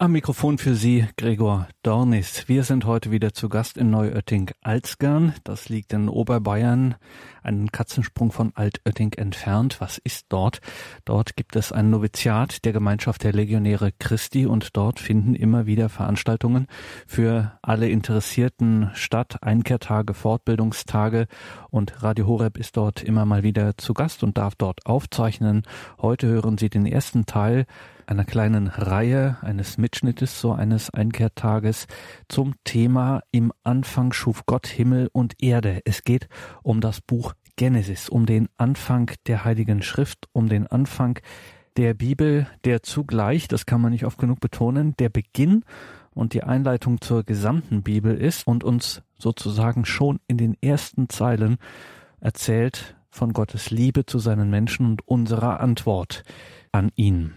Am Mikrofon für Sie Gregor Dornis. Wir sind heute wieder zu Gast in Neuötting-Alzgern. Das liegt in Oberbayern, einen Katzensprung von Altötting entfernt. Was ist dort? Dort gibt es ein Noviziat der Gemeinschaft der Legionäre Christi und dort finden immer wieder Veranstaltungen für alle interessierten Stadt-, Einkehrtage, Fortbildungstage und Radio Horeb ist dort immer mal wieder zu Gast und darf dort aufzeichnen. Heute hören Sie den ersten Teil einer kleinen Reihe, eines Mitschnittes so eines Einkehrtages zum Thema Im Anfang schuf Gott Himmel und Erde. Es geht um das Buch Genesis, um den Anfang der Heiligen Schrift, um den Anfang der Bibel, der zugleich, das kann man nicht oft genug betonen, der Beginn und die Einleitung zur gesamten Bibel ist und uns sozusagen schon in den ersten Zeilen erzählt von Gottes Liebe zu seinen Menschen und unserer Antwort an ihn.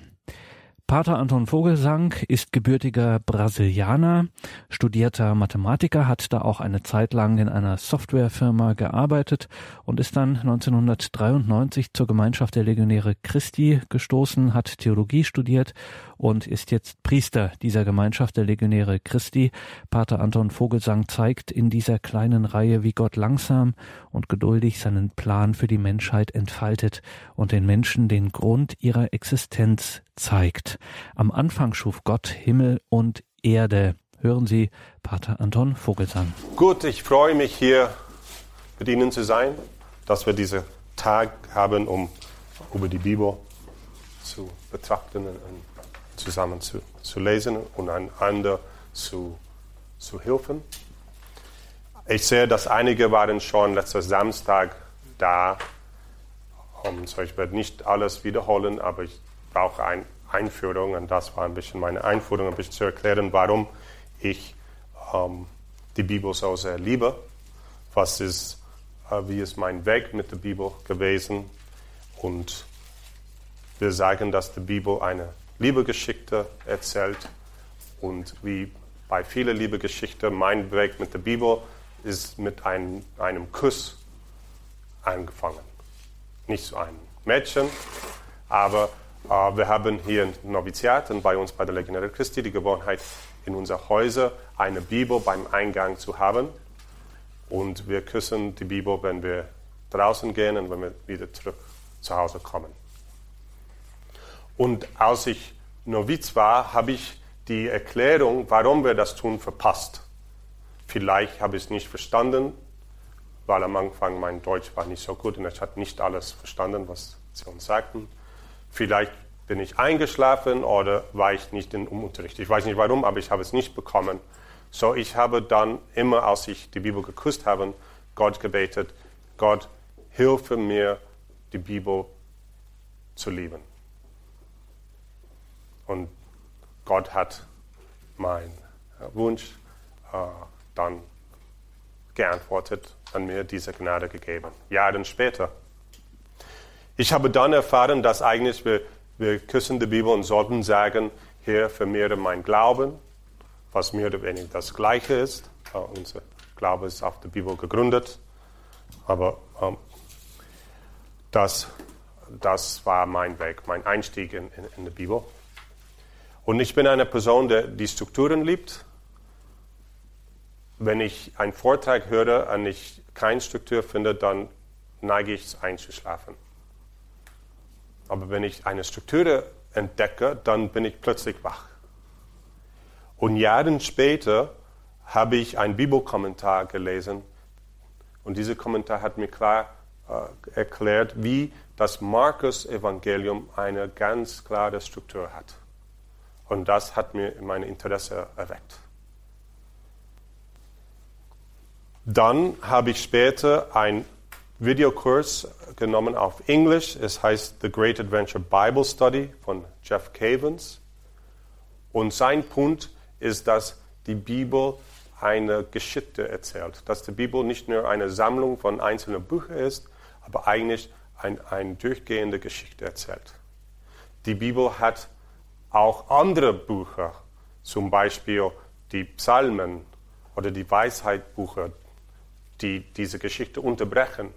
Pater Anton Vogelsang ist gebürtiger Brasilianer, studierter Mathematiker, hat da auch eine Zeit lang in einer Softwarefirma gearbeitet und ist dann 1993 zur Gemeinschaft der Legionäre Christi gestoßen, hat Theologie studiert und ist jetzt Priester dieser Gemeinschaft der Legionäre Christi. Pater Anton Vogelsang zeigt in dieser kleinen Reihe, wie Gott langsam und geduldig seinen Plan für die Menschheit entfaltet und den Menschen den Grund ihrer Existenz zeigt. Am Anfang schuf Gott Himmel und Erde. Hören Sie Pater Anton Vogelsang. Gut, ich freue mich hier mit Ihnen zu sein, dass wir diesen Tag haben, um über die Bibel zu betrachten und zusammen zu, zu lesen und einander zu, zu helfen. Ich sehe, dass einige waren schon letzten Samstag da. Um, so ich werde nicht alles wiederholen, aber ich brauche eine Einführung und das war ein bisschen meine Einführung, ein bisschen zu erklären, warum ich um, die Bibel so sehr liebe. Was ist, uh, wie ist mein Weg mit der Bibel gewesen? Und wir sagen, dass die Bibel eine Liebegeschichte erzählt. Und wie bei vielen Liebegeschichten, mein Weg mit der Bibel ist mit einem, einem Kuss angefangen. Nicht so ein Mädchen, aber äh, wir haben hier ein Noviziat und bei uns bei der Legionäre Christi die Gewohnheit, in unser Häuser eine Bibel beim Eingang zu haben. Und wir küssen die Bibel, wenn wir draußen gehen und wenn wir wieder zurück zu Hause kommen. Und als ich Noviz war, habe ich die Erklärung, warum wir das tun, verpasst. Vielleicht habe ich es nicht verstanden, weil am Anfang mein Deutsch war nicht so gut und ich hatte nicht alles verstanden, was sie uns sagten. Vielleicht bin ich eingeschlafen oder war ich nicht im Unterricht. Ich weiß nicht warum, aber ich habe es nicht bekommen. So, ich habe dann immer, als ich die Bibel geküsst habe, Gott gebetet, Gott, hilfe mir, die Bibel zu lieben. Und Gott hat meinen Wunsch äh, dann geantwortet und mir diese Gnade gegeben. Jahre später. Ich habe dann erfahren, dass eigentlich wir, wir küssen die Bibel und sollten sagen, hier vermehre mein Glauben, was mehr oder weniger das Gleiche ist. Äh, unser Glaube ist auf der Bibel gegründet. Aber ähm, das, das war mein Weg, mein Einstieg in, in, in die Bibel. Und ich bin eine Person, der die Strukturen liebt. Wenn ich einen Vortrag höre und ich keine Struktur finde, dann neige ich einzuschlafen. Aber wenn ich eine Struktur entdecke, dann bin ich plötzlich wach. Und Jahre später habe ich einen Bibelkommentar gelesen und dieser Kommentar hat mir klar äh, erklärt, wie das Markus-Evangelium eine ganz klare Struktur hat. Und das hat mir mein Interesse erweckt. Dann habe ich später einen Videokurs genommen auf Englisch. Es heißt The Great Adventure Bible Study von Jeff Cavens. Und sein Punkt ist, dass die Bibel eine Geschichte erzählt. Dass die Bibel nicht nur eine Sammlung von einzelnen Büchern ist, aber eigentlich eine ein durchgehende Geschichte erzählt. Die Bibel hat auch andere Bücher, zum Beispiel die Psalmen oder die Weisheitbücher, die diese Geschichte unterbrechen.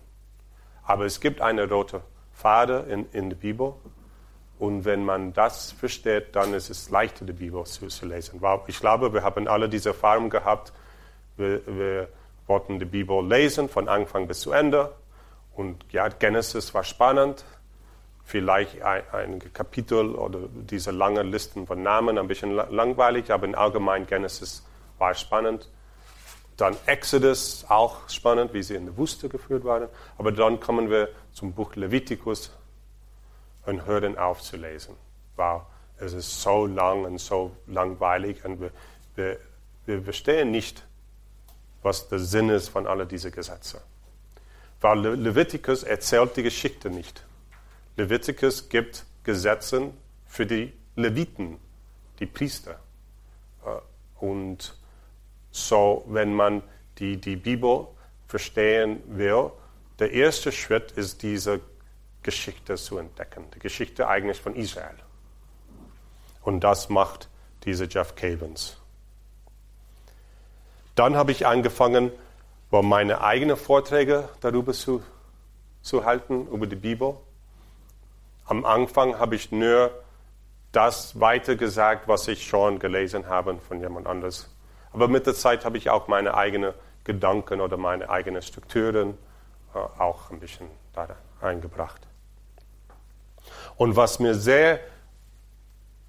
Aber es gibt eine rote Pfade in, in der Bibel Und wenn man das versteht, dann ist es leichter, die Bibel zu, zu lesen. Ich glaube, wir haben alle diese Erfahrung gehabt. Wir, wir wollten die Bibel lesen von Anfang bis zu Ende. Und ja, Genesis war spannend. Vielleicht ein, ein Kapitel oder diese langen Listen von Namen ein bisschen langweilig, aber in allgemein Genesis war spannend. Dann Exodus, auch spannend, wie sie in der Wüste geführt waren. Aber dann kommen wir zum Buch Leviticus und hören auf zu lesen. Weil es ist so lang und so langweilig und wir, wir, wir verstehen nicht, was der Sinn ist von all diesen Gesetzen. Weil Leviticus erzählt die Geschichte nicht. Leviticus gibt Gesetze für die Leviten, die Priester. Äh, und so, wenn man die, die Bibel verstehen will, der erste Schritt ist diese Geschichte zu entdecken, die Geschichte eigentlich von Israel. Und das macht dieser Jeff Cavens. Dann habe ich angefangen, meine eigenen Vorträge darüber zu, zu halten, über die Bibel. Am Anfang habe ich nur das weitergesagt, was ich schon gelesen habe von jemand anderes. Aber mit der Zeit habe ich auch meine eigenen Gedanken oder meine eigenen Strukturen äh, auch ein bisschen da eingebracht. Und was mir sehr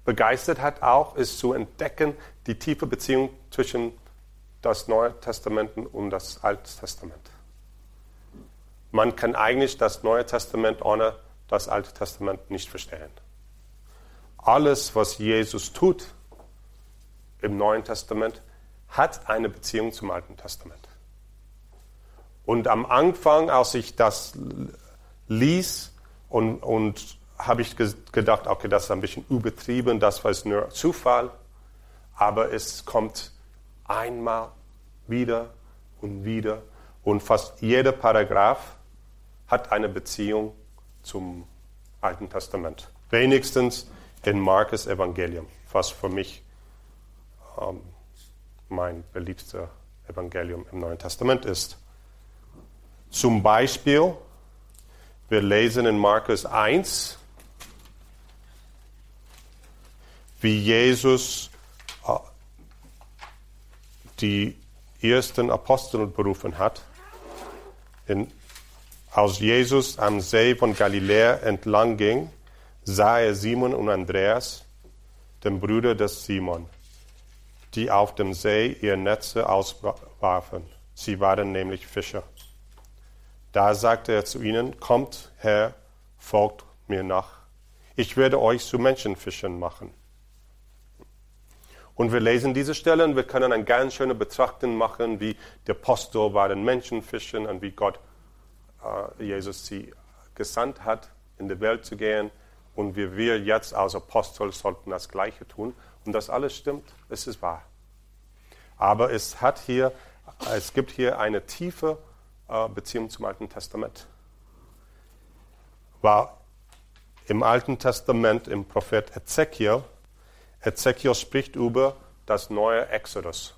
begeistert hat auch, ist zu entdecken die tiefe Beziehung zwischen das Neue Testament und das Alte Testament. Man kann eigentlich das Neue Testament ohne das Alte Testament nicht verstehen. Alles, was Jesus tut im Neuen Testament, hat eine Beziehung zum Alten Testament. Und am Anfang, als ich das ließ und, und habe ich gedacht, okay, das ist ein bisschen übertrieben, das war nur Zufall, aber es kommt einmal wieder und wieder und fast jeder Paragraph hat eine Beziehung zum Alten Testament. Wenigstens in Markus Evangelium, was für mich ähm, mein beliebster Evangelium im Neuen Testament ist. Zum Beispiel, wir lesen in Markus 1, wie Jesus äh, die ersten Apostel berufen hat. In, als Jesus am See von Galiläa entlang ging, sah er Simon und Andreas, den Brüder des Simon, die auf dem See ihre Netze auswarfen. Sie waren nämlich Fischer. Da sagte er zu ihnen, kommt her, folgt mir nach. Ich werde euch zu Menschenfischern machen. Und wir lesen diese Stellen, wir können eine ganz schöne Betrachtung machen, wie der Apostel waren Menschenfischen und wie Gott Jesus sie gesandt hat, in die Welt zu gehen. Und wie wir jetzt als Apostel sollten das Gleiche tun. Und das alles stimmt, es ist wahr. Aber es, hat hier, es gibt hier eine tiefe äh, Beziehung zum Alten Testament. War im Alten Testament im Prophet Ezekiel Ezekiel spricht über das neue Exodus.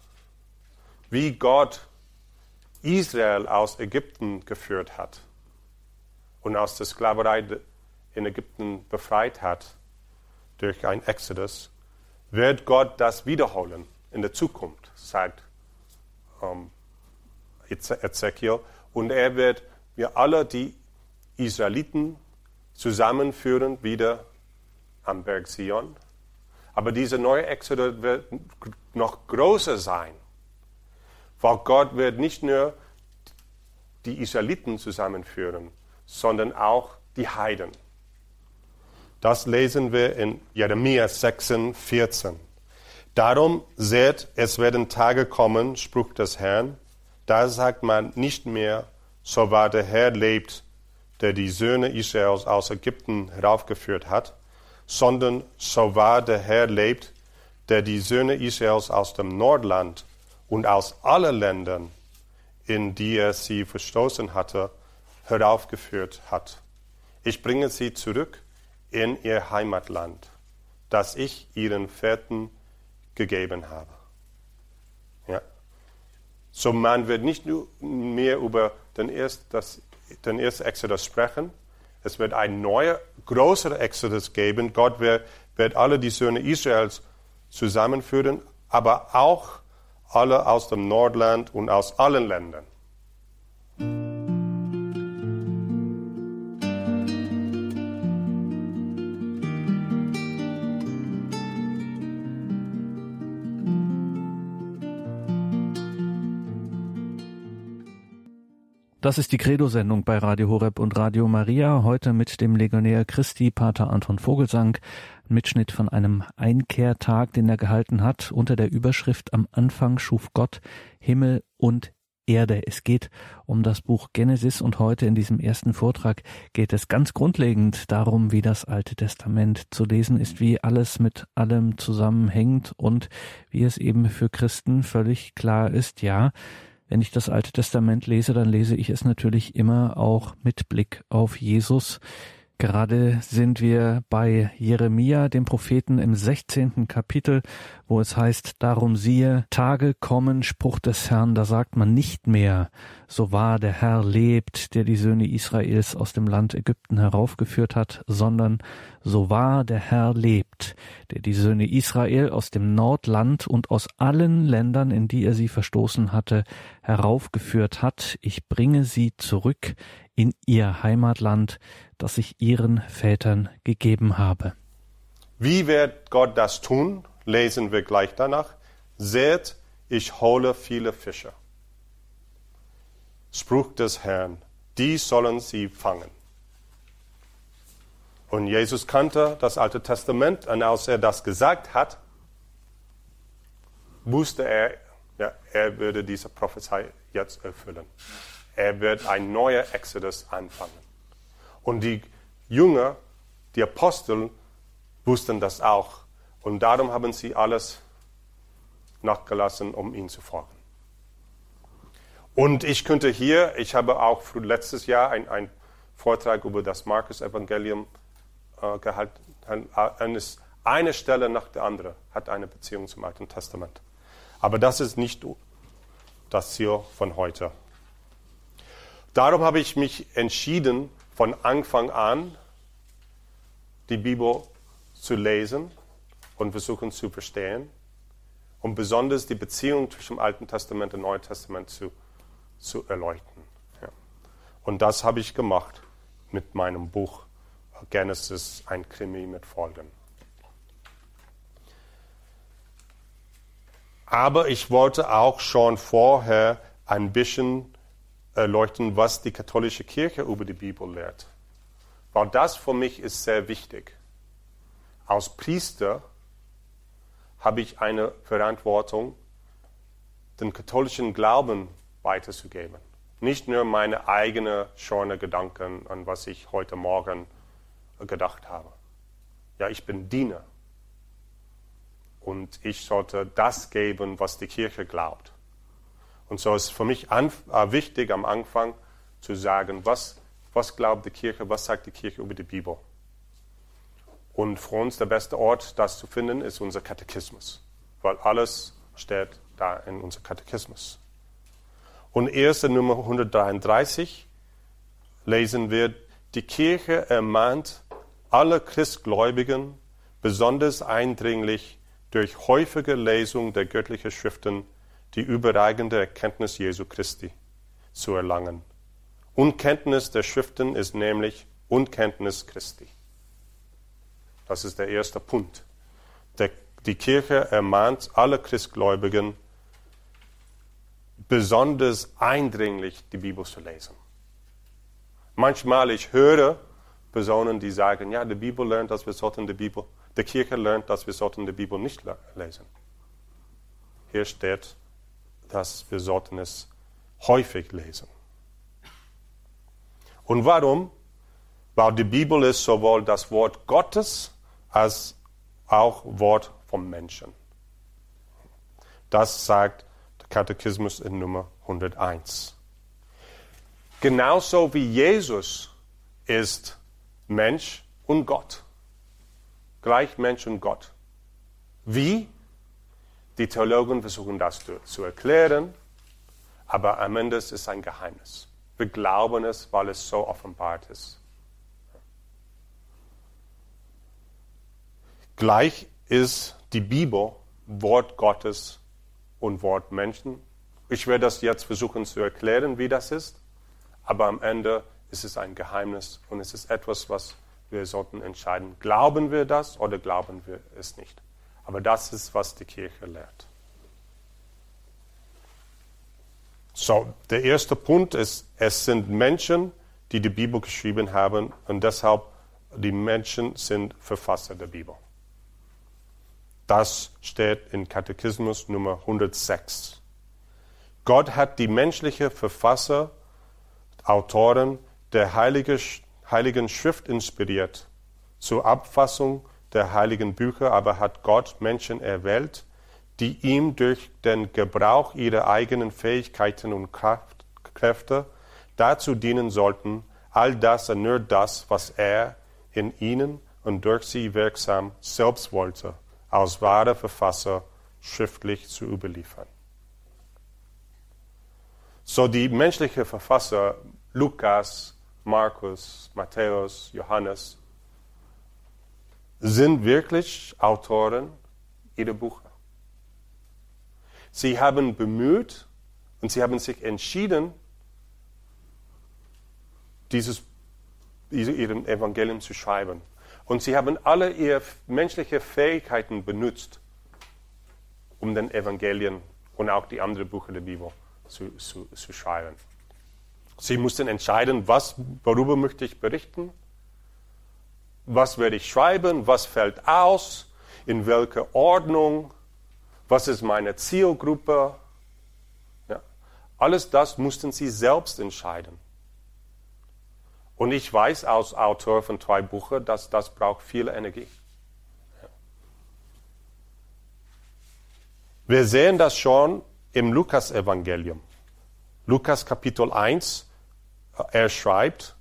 Wie Gott Israel aus Ägypten geführt hat und aus der Sklaverei in Ägypten befreit hat durch ein Exodus, wird Gott das wiederholen in der Zukunft, sagt ähm, Ezekiel. Und er wird wir alle die Israeliten zusammenführen wieder am Berg Sion aber dieser neue Exodus wird noch größer sein, weil Gott wird nicht nur die Israeliten zusammenführen, sondern auch die Heiden. Das lesen wir in Jeremia 6, 14. Darum seht, es werden Tage kommen, Spruch des Herrn, da sagt man nicht mehr, so wahr der Herr lebt, der die Söhne Israels aus Ägypten heraufgeführt hat, sondern so wahr der Herr lebt, der die Söhne Israels aus dem Nordland und aus allen Ländern, in die er sie verstoßen hatte, heraufgeführt hat. Ich bringe sie zurück in ihr Heimatland, das ich ihren Vätern gegeben habe. Ja. So man wird nicht nur mehr über den ersten, das, den ersten Exodus sprechen, Es wird ein neuer, größerer Exodus geben. Gott wird, wird alle die Söhne Israels zusammenführen, aber auch alle aus dem Nordland und aus allen Ländern. Das ist die Credo-Sendung bei Radio Horeb und Radio Maria. Heute mit dem Legionär Christi, Pater Anton Vogelsang. Mitschnitt von einem Einkehrtag, den er gehalten hat, unter der Überschrift Am Anfang schuf Gott Himmel und Erde. Es geht um das Buch Genesis und heute in diesem ersten Vortrag geht es ganz grundlegend darum, wie das Alte Testament zu lesen ist, wie alles mit allem zusammenhängt und wie es eben für Christen völlig klar ist, ja, wenn ich das Alte Testament lese, dann lese ich es natürlich immer auch mit Blick auf Jesus. Gerade sind wir bei Jeremia, dem Propheten im 16. Kapitel, wo es heißt, darum siehe, Tage kommen, Spruch des Herrn, da sagt man nicht mehr, so wahr der Herr lebt, der die Söhne Israels aus dem Land Ägypten heraufgeführt hat, sondern so wahr der Herr lebt, der die Söhne Israel aus dem Nordland und aus allen Ländern, in die er sie verstoßen hatte, heraufgeführt hat, ich bringe sie zurück in ihr Heimatland, das ich ihren Vätern gegeben habe. Wie wird Gott das tun? Lesen wir gleich danach. Seht, ich hole viele Fische. Spruch des Herrn, die sollen sie fangen. Und Jesus kannte das Alte Testament und als er das gesagt hat, wusste er, ja, er würde diese Prophezei jetzt erfüllen. Er wird ein neuer Exodus anfangen. Und die Jünger, die Apostel, wussten das auch. Und darum haben sie alles nachgelassen, um ihn zu folgen. Und ich könnte hier, ich habe auch letztes Jahr einen Vortrag über das Markus-Evangelium äh, gehalten. Eines, eine Stelle nach der anderen hat eine Beziehung zum Alten Testament. Aber das ist nicht das Ziel von heute. Darum habe ich mich entschieden, von Anfang an die Bibel zu lesen und versuchen zu verstehen und besonders die Beziehung zwischen dem Alten Testament und Neuen Testament zu, zu erleuchten. Ja. Und das habe ich gemacht mit meinem Buch Genesis, ein Krimi mit Folgen. Aber ich wollte auch schon vorher ein bisschen erleuchten, was die katholische Kirche über die Bibel lehrt. Weil das für mich ist sehr wichtig. Als Priester habe ich eine Verantwortung, den katholischen Glauben weiterzugeben. Nicht nur meine eigenen schönen Gedanken an was ich heute Morgen gedacht habe. Ja, ich bin Diener. Und ich sollte das geben, was die Kirche glaubt. Und so ist für mich an, äh, wichtig am Anfang zu sagen, was, was glaubt die Kirche, was sagt die Kirche über die Bibel. Und für uns der beste Ort, das zu finden, ist unser Katechismus, weil alles steht da in unser Katechismus. Und erst in Nummer 133 lesen wir, die Kirche ermahnt alle Christgläubigen besonders eindringlich durch häufige Lesung der göttlichen Schriften die überragende Erkenntnis Jesu Christi zu erlangen. Unkenntnis der Schriften ist nämlich Unkenntnis Christi. Das ist der erste Punkt. Der, die Kirche ermahnt alle Christgläubigen, besonders eindringlich die Bibel zu lesen. Manchmal ich höre Personen, die sagen, ja, die Bibel lernt, dass wir sollten die Bibel, die Kirche lernt, dass wir sollten die Bibel nicht lesen. Hier steht, dass wir sollten es häufig lesen. Und warum? Weil die Bibel ist sowohl das Wort Gottes als auch Wort vom Menschen. Das sagt der Katechismus in Nummer 101. Genauso wie Jesus ist Mensch und Gott. Gleich Mensch und Gott. Wie? Die Theologen versuchen das zu, erklären, aber am Ende ist es ein Geheimnis. Wir glauben es, weil es so offenbart ist. Gleich ist die Bibel Wort Gottes und Wort Menschen. Ich werde das jetzt versuchen zu erklären, wie das ist, aber am Ende ist es ein Geheimnis und es ist etwas, was wir sollten entscheiden. Glauben wir das oder glauben wir es nicht? Aber das ist, was die Kirche lehrt. So, der erste Punkt ist, es sind Menschen, die die Bibel geschrieben haben und deshalb die Menschen sind Verfasser der Bibel. Das steht in Katechismus Nummer 106. Gott hat die menschliche Verfasser, Autoren der Heiligen Schrift inspiriert zur Abfassung der heiligen Bücher, aber hat Gott Menschen erwählt, die ihm durch den Gebrauch ihrer eigenen Fähigkeiten und Kraft, Kräfte dazu dienen sollten, all das und nur das, was er in ihnen und durch sie wirksam selbst wollte, als wahre Verfasser schriftlich zu überliefern. So die menschlichen Verfasser Lukas, Markus, Matthäus, Johannes sind wirklich Autoren ihrer Bücher. Sie haben bemüht und sie haben sich entschieden, dieses, ihren Evangelium zu schreiben. Und sie haben alle ihre menschlichen Fähigkeiten benutzt, um den Evangelien und auch die anderen Bücher der Bibel zu, zu, zu schreiben. Sie mussten entscheiden, was, worüber möchte ich berichten, was werde ich schreiben, was fällt aus, in welcher Ordnung, was ist meine Zielgruppe. Ja. Alles das mussten sie selbst entscheiden. Und ich weiß als Autor von zwei Büchern, dass das braucht viel Energie. Wir sehen das schon im Lukas-Evangelium. Lukas Kapitel 1, er schreibt,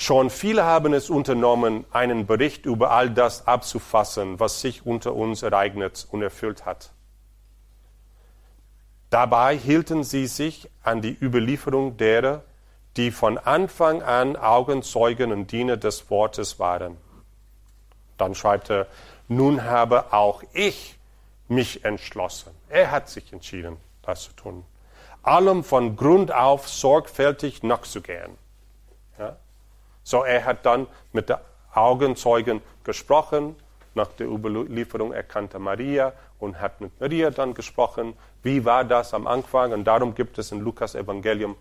Schon viele haben es unternommen, einen Bericht über all das abzufassen, was sich unter uns ereignet und erfüllt hat. Dabei hielten sie sich an die Überlieferung derer, die von Anfang an Augenzeugen und Diener des Wortes waren. Dann schreibt er, nun habe auch ich mich entschlossen. Er hat sich entschieden, das zu tun. Allem von Grund auf sorgfältig nachzugehen. So, er hat dann mit den Augenzeugen gesprochen, nach der Überlieferung erkannte Maria und hat mit Maria dann gesprochen, wie war das am Anfang. Und darum gibt es in Lukas Evangelium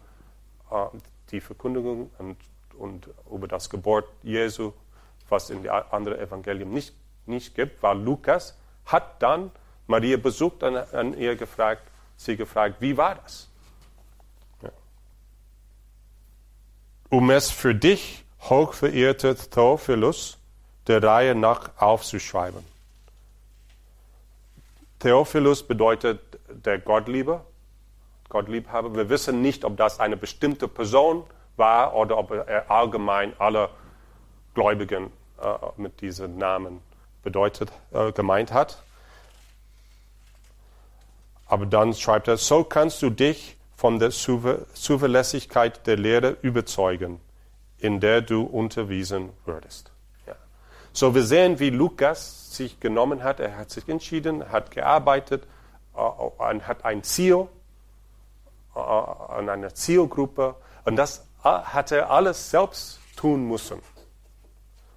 äh, die Verkündigung und, und, über das Geburt Jesu, was in den anderen Evangelien nicht, nicht gibt, weil Lukas hat dann Maria besucht und an ihr gefragt, sie gefragt, wie war das? Ja. Um es für dich, hochverehrter Theophilus, der Reihe nach aufzuschreiben. Theophilus bedeutet der Gottliebe, Gottliebhaber. Wir wissen nicht, ob das eine bestimmte Person war oder ob er allgemein alle Gläubigen äh, mit diesem Namen bedeutet, äh, gemeint hat. Aber dann schreibt er, so kannst du dich von der Zuverlässigkeit der Lehre überzeugen, in der du unterwiesen würdest. So, wir sehen, wie Lukas sich genommen hat. Er hat sich entschieden, hat gearbeitet äh, und hat ein Ziel äh, an einer Zielgruppe. Und das äh, hat er alles selbst tun müssen.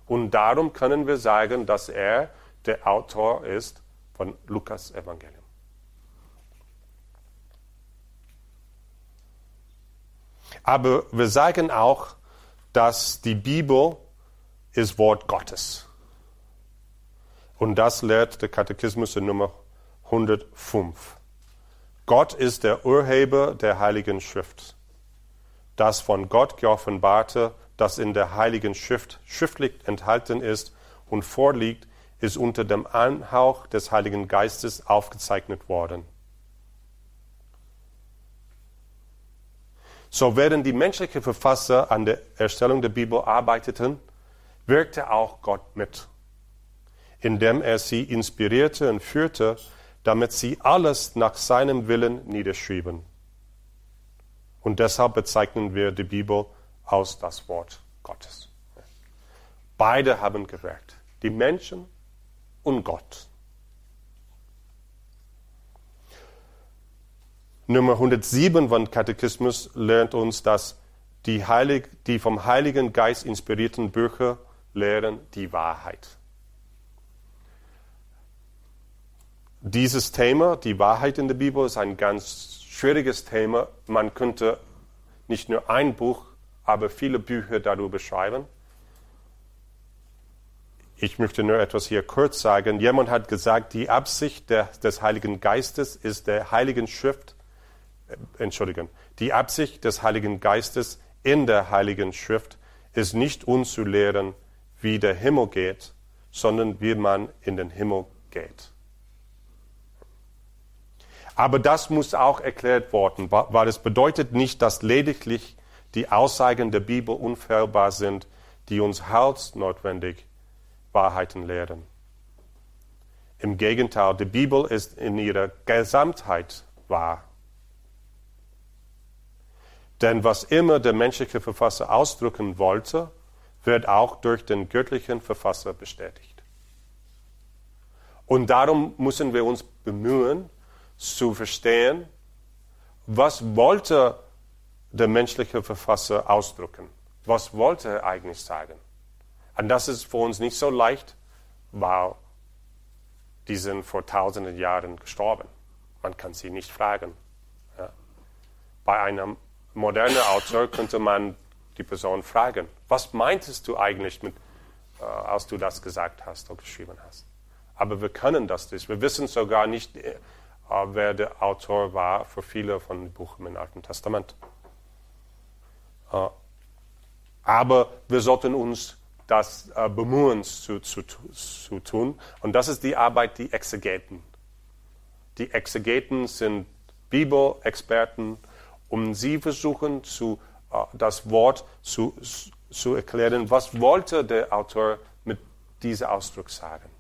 Und darum können wir sagen, dass er der Autor ist von Lukas Evangelium. Aber wir sagen auch, dass die Bibel ist Wort Gottes. Und das lehrt der Katechismus in Nummer 105. Gott ist der Urheber der Heiligen Schrift. Das von Gott geoffenbarte, das in der Heiligen Schrift schriftlich enthalten ist und vorliegt, ist unter dem Anhauch des Heiligen Geistes aufgezeichnet worden. So während die menschlichen Verfasser an der Erstellung der Bibel arbeiteten, wirkte auch Gott mit indem er sie inspirierte und führte, damit sie alles nach seinem Willen niederschrieben. Und deshalb bezeichnen wir die Bibel als das Wort Gottes. Beide haben gewirkt. Die Menschen und Gott. Nummer 107 von Katechismus lernt uns, dass die, Heilig, die vom Heiligen Geist inspirierten Bücher lehren die Wahrheit. Dieses Thema, die Wahrheit in der Bibel, ist ein ganz schwieriges Thema. Man könnte nicht nur ein Buch, aber viele Bücher darüber schreiben. Ich möchte nur etwas hier kurz sagen. Jemand hat gesagt, die Absicht des Heiligen Geistes ist der Heiligen Schrift, Entschuldigung, die Absicht des Heiligen Geistes in der Heiligen Schrift ist nicht uns zu lehren, wie der Himmel geht, sondern wie man in den Himmel geht. Aber das muss auch erklärt werden, weil es bedeutet nicht, dass lediglich die Aussagen der Bibel unfehlbar sind, die uns notwendig Wahrheiten lehren. Im Gegenteil, die Bibel ist in ihrer Gesamtheit wahr. Denn was immer der menschliche Verfasser ausdrücken wollte, wird auch durch den göttlichen Verfasser bestätigt. Und darum müssen wir uns bemühen, zu verstehen, was wollte der menschliche Verfasser ausdrücken? Was wollte er eigentlich sagen? Und das ist für uns nicht so leicht, weil die sind vor tausenden Jahren gestorben. Man kann sie nicht fragen. Ja. Bei einem modernen Autor könnte man die Person fragen, was meintest du eigentlich, mit, äh, als du das gesagt hast oder geschrieben hast? Aber wir können das nicht. Wir wissen sogar nicht, äh, wer der Autor war für viele von den Büchern im Alten Testament. Äh, aber wir sollten uns das äh, bemühen zu, zu, zu tun. Und das ist die Arbeit der Exegeten. Die Exegeten sind Bibelexperten und sie versuchen zu, äh, das Wort zu, zu erklären, was wollte der Autor mit diesem Ausdruck sagen.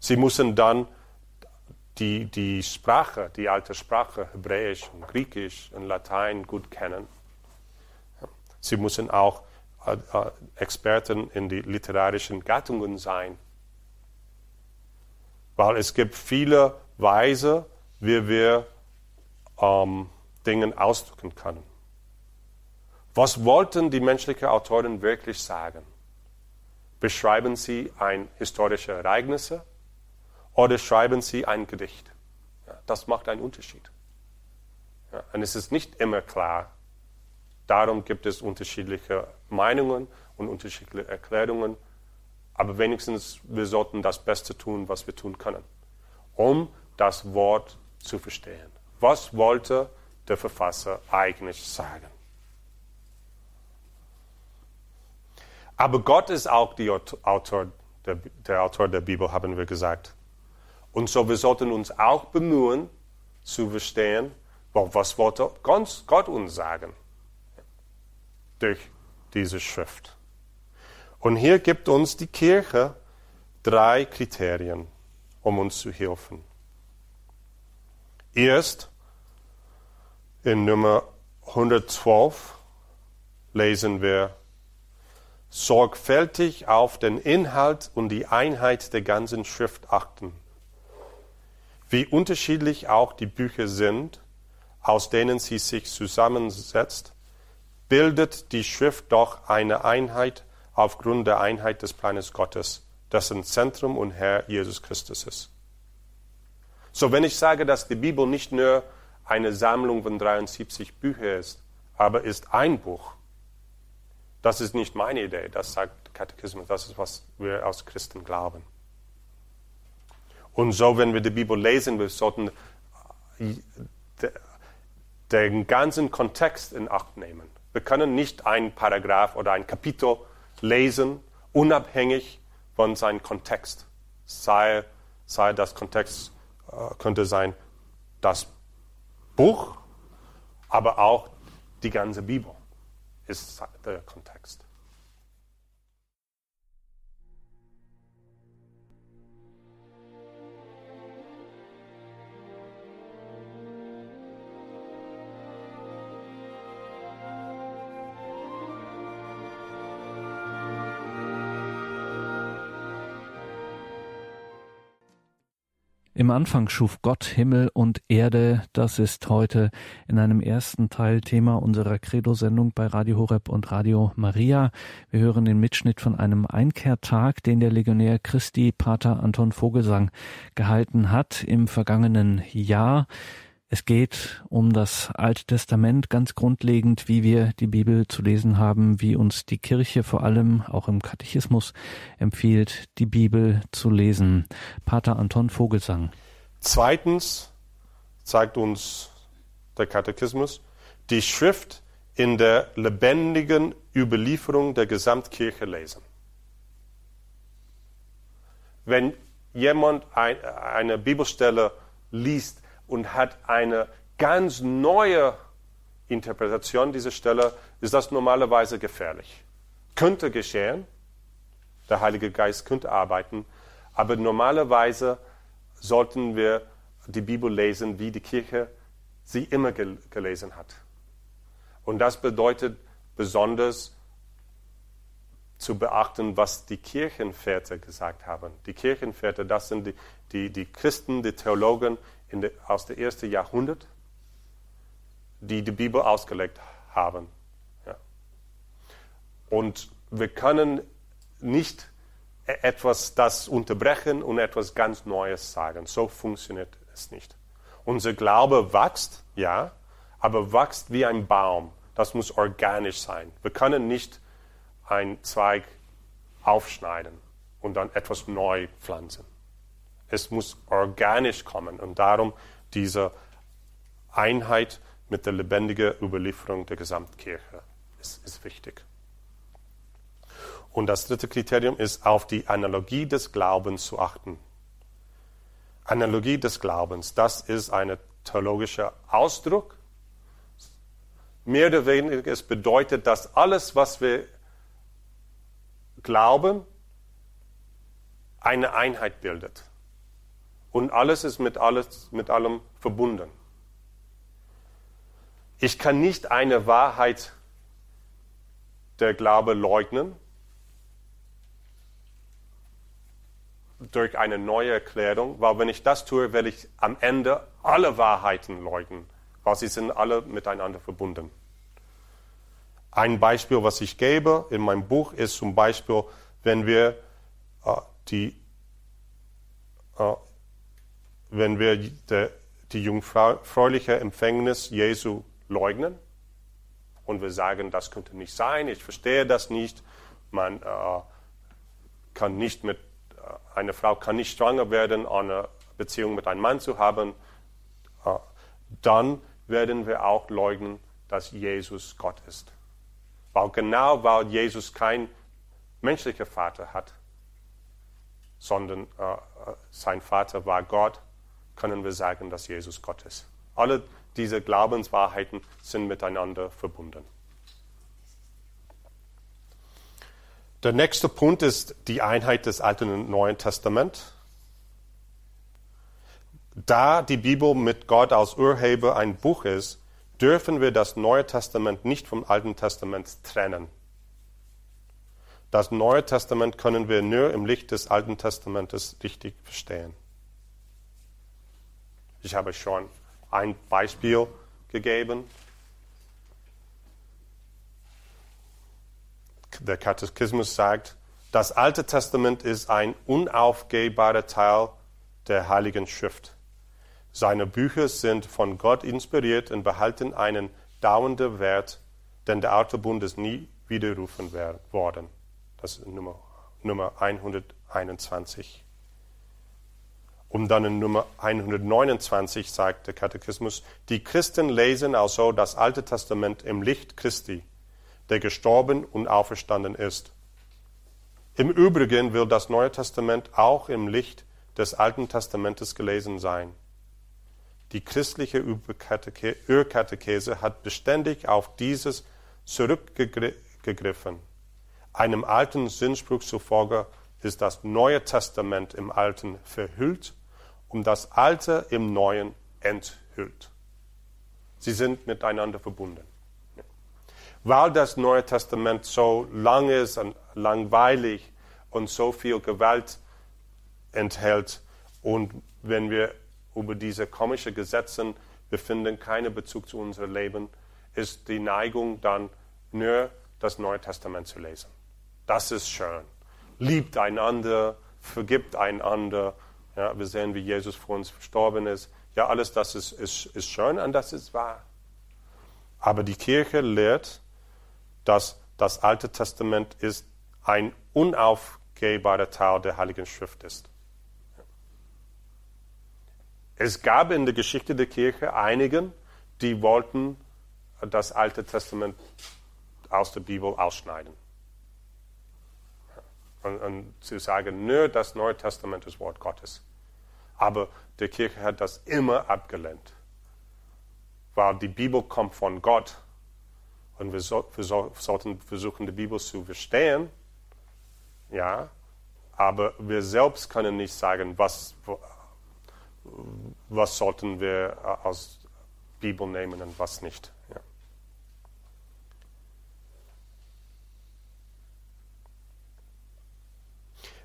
Sie müssen dann die, die Sprache, die alte Sprache, Hebräisch und Griechisch und Latein gut kennen. Sie müssen auch äh, äh, Experten in die literarischen Gattungen sein. Weil es gibt viele Weise, wie wir ähm, Dinge ausdrücken können. Was wollten die menschlichen Autoren wirklich sagen? Beschreiben sie ein historische Ereignisse oder schreiben sie ein Gedicht? Das macht einen Unterschied. Und es ist nicht immer klar, Darum gibt es unterschiedliche Meinungen und unterschiedliche Erklärungen. Aber wenigstens, wir sollten das Beste tun, was wir tun können, um das Wort zu verstehen. Was wollte der Verfasser eigentlich sagen? Aber Gott ist auch Autor der, der Autor der Bibel, haben wir gesagt. Und so, wir sollten uns auch bemühen, zu verstehen, was wollte Gott uns sagen durch diese Schrift. Und hier gibt uns die Kirche drei Kriterien, um uns zu helfen. Erst in Nummer 112 lesen wir, sorgfältig auf den Inhalt und die Einheit der ganzen Schrift achten. Wie unterschiedlich auch die Bücher sind, aus denen sie sich zusammensetzt, bildet die Schrift doch eine Einheit aufgrund der Einheit des Planes Gottes, dessen Zentrum und Herr Jesus Christus ist. So, wenn ich sage, dass die Bibel nicht nur eine Sammlung von 73 Büchern ist, aber ist ein Buch, das ist nicht meine Idee, das sagt Katechismus, das ist, was wir als Christen glauben. Und so, wenn wir die Bibel lesen, wir sollten den ganzen Kontext in Acht nehmen. Wir können nicht ein Paragraph oder ein Kapitel lesen, unabhängig von seinem Kontext. Sei, sei das Kontext, äh, könnte sein das Buch, aber auch die ganze Bibel ist der Kontext. Im Anfang schuf Gott Himmel und Erde. Das ist heute in einem ersten Teil Thema unserer Credo-Sendung bei Radio Horeb und Radio Maria. Wir hören den Mitschnitt von einem Einkehrtag, den der Legionär Christi Pater Anton Vogelsang gehalten hat im vergangenen Jahr. Es geht um das Alte Testament ganz grundlegend, wie wir die Bibel zu lesen haben, wie uns die Kirche vor allem auch im Katechismus empfiehlt, die Bibel zu lesen. Pater Anton Vogelsang. Zweitens zeigt uns der Katechismus die Schrift in der lebendigen Überlieferung der Gesamtkirche lesen. Wenn jemand eine Bibelstelle liest, und hat eine ganz neue Interpretation dieser Stelle, ist das normalerweise gefährlich. Könnte geschehen, der Heilige Geist könnte arbeiten, aber normalerweise sollten wir die Bibel lesen, wie die Kirche sie immer gel gelesen hat. Und das bedeutet besonders zu beachten, was die Kirchenväter gesagt haben. Die Kirchenväter, das sind die, die, die Christen, die Theologen de, aus dem ersten Jahrhundert, die die Bibel ausgelegt haben. Ja. Und wir können nicht e-, etwas das unterbrechen und etwas ganz Neues sagen. So funktioniert es nicht. Unser Glaube wächst, ja, aber wächst wie ein Baum. Das muss organisch sein. Wir können nicht einen Zweig aufschneiden und dann etwas neu pflanzen. Es muss organisch kommen und darum diese Einheit mit der lebendigen Überlieferung der Gesamtkirche ist, ist wichtig. Und das dritte Kriterium ist, auf die Analogie des Glaubens zu achten. Analogie des Glaubens, das ist ein theologischer Ausdruck. Mehr oder weniger, es bedeutet, dass alles, was wir glauben, eine Einheit bildet und alles ist mit, alles, mit allem verbunden. Ich kann nicht eine Wahrheit der Glaube leugnen durch eine neue Erklärung, weil wenn ich das tue, werde ich am Ende alle Wahrheiten leugnen, weil sie sind alle miteinander verbunden. Ein Beispiel, was ich gebe in meinem Buch, ist zum Beispiel, wenn wir äh, die äh, wenn wir die jungfräuliche Empfängnis Jesu leugnen und wir sagen, das könnte nicht sein, ich verstehe das nicht, man äh, kann nicht mit, äh, eine Frau kann nicht schwanger werden, eine Beziehung mit einem Mann zu haben, äh, dann werden wir auch leugnen, dass Jesus Gott ist. Weil genau weil Jesus kein menschlicher Vater hat, sondern äh, äh sein Vater war Gott, können wir sagen, dass Jesus Gott ist. Alle diese Glaubenswahrheiten sind miteinander verbunden. Der nächste Punkt ist die Einheit des Alten und Neuen Testaments. Da die Bibel mit Gott als Urheber ein Buch ist, dürfen wir das Neue Testament nicht vom Alten Testament trennen. Das Neue Testament können wir nur im Licht des Alten Testamentes richtig verstehen. Ich habe schon ein Beispiel gegeben. Der Katechismus sagt, das Alte Testament ist ein unaufgehbarer Teil der Heiligen Schrift. Seine Bücher sind von Gott inspiriert und behalten einen dauernden Wert, denn der Alte Bund ist nie widerrufen worden. Das ist Nummer, Nummer 121. Und dann in Nummer 129 sagt der Katechismus, die Christen lesen also das Alte Testament im Licht Christi, der gestorben und auferstanden ist. Im Übrigen will das Neue Testament auch im Licht des Alten Testamentes gelesen sein. Die christliche Urkatechese hat beständig auf dieses zurückgegriffen. Einem alten Sinnspruch zufolge ist das Neue Testament im Alten verhüllt um das Alte im Neuen enthüllt. Sie sind miteinander verbunden. Weil das Neue Testament so lang ist und langweilig und so viel Gewalt enthält Und wenn wir über diese komischen Gesetze, wir finden keinen Bezug zu unserem Leben, ist die Neigung dann nur das Neue Testament zu lesen. Das ist schön. Liebt einander, vergibt einander. Ja, wir sehen, wie Jesus für uns verstorben ist. Ja, alles das ist, ist, ist schön und das ist wahr. Aber die Kirche lehrt, dass das Alte Testament ist ein unaufgehbarer Teil der Heiligen Schrift ist. Es gab in der Geschichte der Kirche einigen, die wollten das Alte Testament aus der Bibel ausschneiden. Und, und zu sagen, nur das Neue Testament ist Wort Gottes. Aber die Kirche hat das immer abgelehnt. Weil die Bibel kommt von Gott. Und wir, so, wir so, sollten versuchen, die Bibel zu verstehen. Ja. Aber wir selbst können nicht sagen, was, was sollten wir aus Bibel nehmen und was nicht. Ja.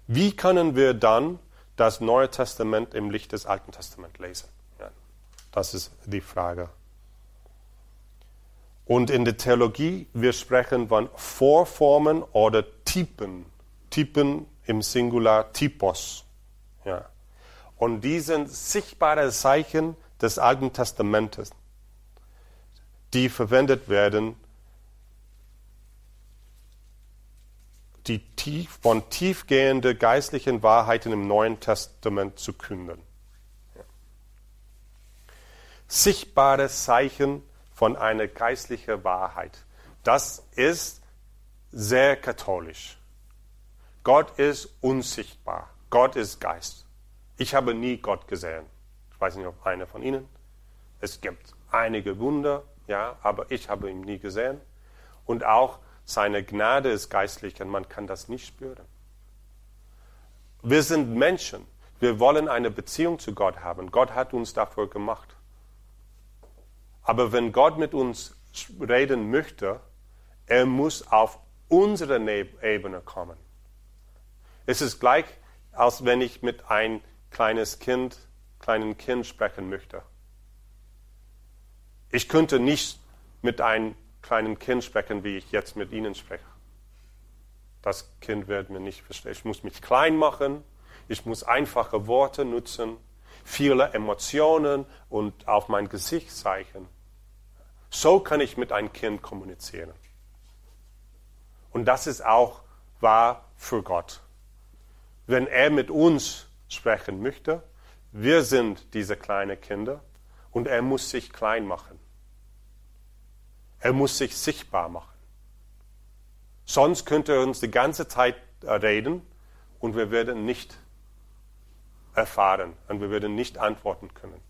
Wie können wir dann das Neue Testament im Licht des Alten Testaments lesen? Ja, das ist die Frage. Und in der Theologie, wir sprechen von Vorformen oder Typen. Typen im Singular Typos. Ja. Und die sind sichtbare Zeichen des Alten Testamentes, die verwendet werden, die tief, von tiefgehenden geistlichen Wahrheiten im Neuen Testament zu künden. Sichtbare Zeichen von einer geistlichen Wahrheit. Das ist sehr katholisch. Gott ist unsichtbar. Gott ist Geist. Ich habe nie Gott gesehen. Ich weiß nicht, ob einer von Ihnen. Es gibt einige Wunder, ja, aber ich habe ihn nie gesehen. Und auch seine Gnade ist geistlich und man kann das nicht spüren. Wir sind Menschen. Wir wollen eine Beziehung zu Gott haben. Gott hat uns dafür gemacht. Aber wenn Gott mit uns reden möchte, er muss auf unsere Ebene kommen. Es ist gleich, als wenn ich mit ein kleines Kind, kleinen Kind sprechen möchte. Ich könnte nicht mit einem kleinen Kind sprechen, wie ich jetzt mit Ihnen spreche. Das Kind wird mir nicht verstehen. Ich muss mich klein machen, ich muss einfache Worte nutzen, viele Emotionen und auf mein Gesicht zeichnen. So kann ich mit einem Kind kommunizieren. Und das ist auch wahr für Gott. Wenn er mit uns sprechen möchte, wir sind diese kleinen Kinder und er muss sich klein machen. Er muss sich sichtbar machen. Sonst könnte er uns die ganze Zeit reden und wir würden nicht erfahren und wir würden nicht antworten können.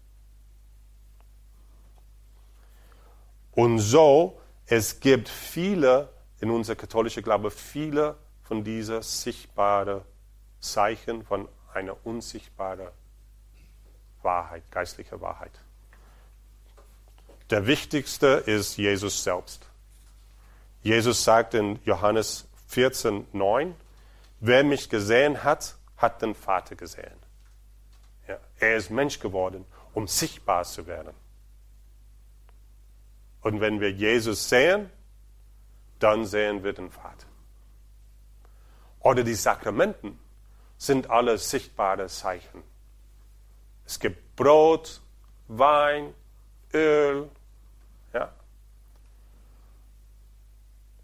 Und so, es gibt viele in unserer katholischen Glaube, viele von diesen sichtbaren Zeichen von einer unsichtbaren Wahrheit, geistlicher Wahrheit. Der wichtigste ist Jesus selbst. Jesus sagt in Johannes 14, 9, wer mich gesehen hat, hat den Vater gesehen. Ja, er ist Mensch geworden, um sichtbar zu werden. Und wenn wir Jesus sehen, dann sehen wir den Vater. Oder die Sakramenten sind alle sichtbare Zeichen. Es gibt Brot, Wein, Öl,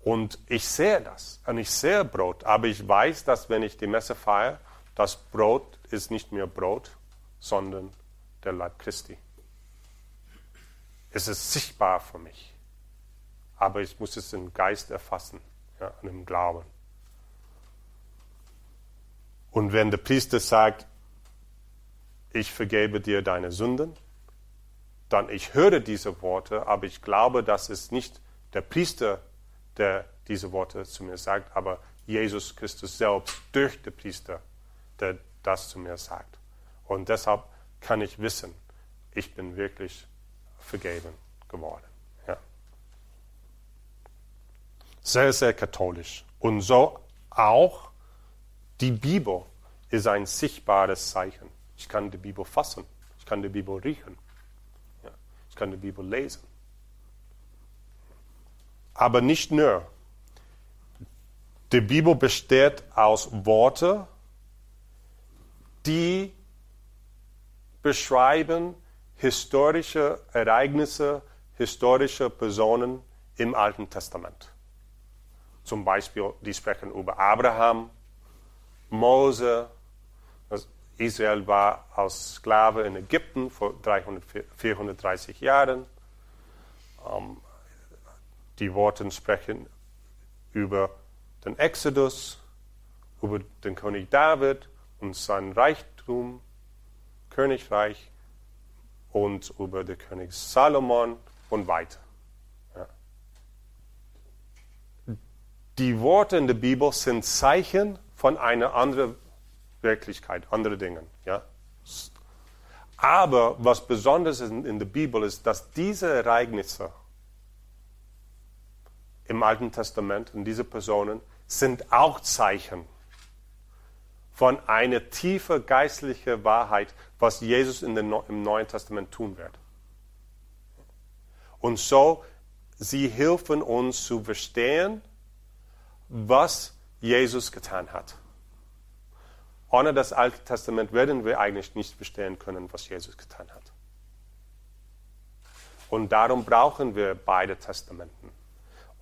Und ich sehe das. Und ich sehe Brot. Aber ich weiß, dass wenn ich die Messe feiere, das Brot ist nicht mehr Brot, sondern der Leib Christi. Es ist sichtbar für mich. Aber ich muss es im Geist erfassen ja, und im Glauben. Und wenn der Priester sagt, ich vergebe dir deine Sünden, dann ich höre diese Worte, aber ich glaube, dass es nicht der Priester, der diese Worte zu mir sagt, aber Jesus Christus selbst durch den Priester, der das zu mir sagt. Und deshalb kann ich wissen, ich bin wirklich vergeben geworden. Ja. Sehr, sehr katholisch. Und so auch die Bibel ist ein sichtbares Zeichen. Ich kann die Bibel fassen. Ich kann die Bibel riechen. Ja. Ich kann die Bibel lesen. Aber nicht nur. Die Bibel besteht aus Worten, die beschreiben historische Ereignisse, historische Personen im Alten Testament. Zum Beispiel, die sprechen über Abraham, Mose. Israel war als Sklave in Ägypten vor 300, 430 Jahren. Die Worte sprechen über den Exodus, über den König David und sein Reichtum, Königreich und über den König Salomon und weiter. Die Worte in der Bibel sind Zeichen von einer anderen Wirklichkeit, anderen Dingen. Ja. Aber was besonders ist in der Bibel ist, dass diese Ereignisse im Alten Testament und diese Personen sind auch Zeichen von einer tiefen geistlichen Wahrheit, was Jesus in den, im Neuen Testament tun wird. Und so, sie helfen uns zu verstehen, was Jesus getan hat. Ohne das Alte Testament werden wir eigentlich nicht verstehen können, was Jesus getan hat. Und darum brauchen wir beide Testamenten.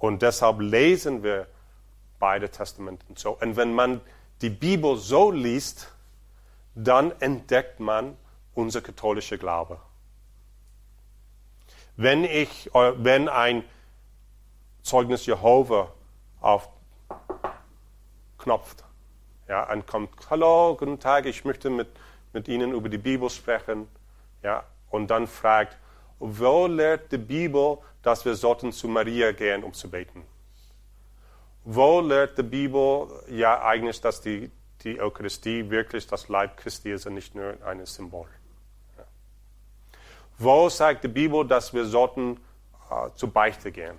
Und deshalb lesen wir beide Testamenten so. Und wenn man die Bibel so liest, dann entdeckt man unser katholischer Glaube. Wenn, ich, äh, wenn ein Zeugnis Jehova auf knopft, ja, und kommt, hallo, guten Tag, ich möchte mit, mit Ihnen über die Bibel sprechen, ja, und dann fragt, wo lehrt die Bibel, dass wir sollten zu Maria gehen, um zu beten? Wo lehrt die Bibel ja eigentlich, dass die, die Eucharistie wirklich das Leib Christi ist und nicht nur ein Symbol? Ja. Wo sagt die Bibel, dass wir sollten äh, zu Beichte gehen?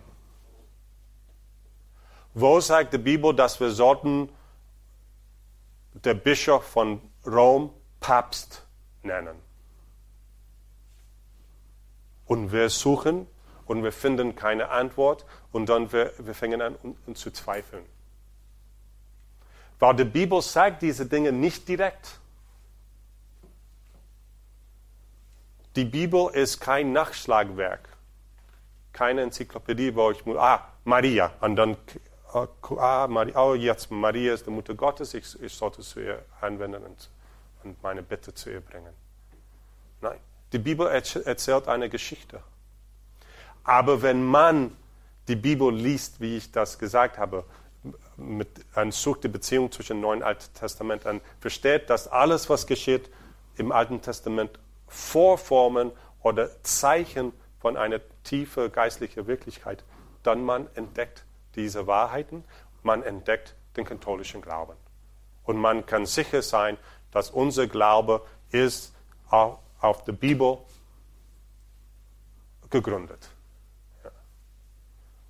Wo sagt die Bibel, dass wir sollten der Bischof von Rom Papst nennen? Und wir suchen und wir finden keine Antwort und dann wir, wir fangen an um, zu zweifeln. Weil die Bibel sagt diese Dinge nicht direkt. Die Bibel ist kein Nachschlagwerk, keine Enzyklopädie, wo ich, ah, Maria, und dann, ah, Maria, oh, jetzt Maria ist die Mutter Gottes, ich, ich sollte zu ihr anwenden und, und meine Bitte zu ihr bringen. Nein, die Bibel erzählt eine Geschichte. Aber wenn man die Bibel liest, wie ich das gesagt habe, mit einer sucht die Beziehung zwischen Neuen und Alten Testament an, versteht, dass alles, was geschieht im Alten Testament, Vorformen oder Zeichen von einer tiefen geistlichen Wirklichkeit, dann man entdeckt diese Wahrheiten, man entdeckt den katholischen Glauben. Und man kann sicher sein, dass unser Glaube ist auf der Bibel gegründet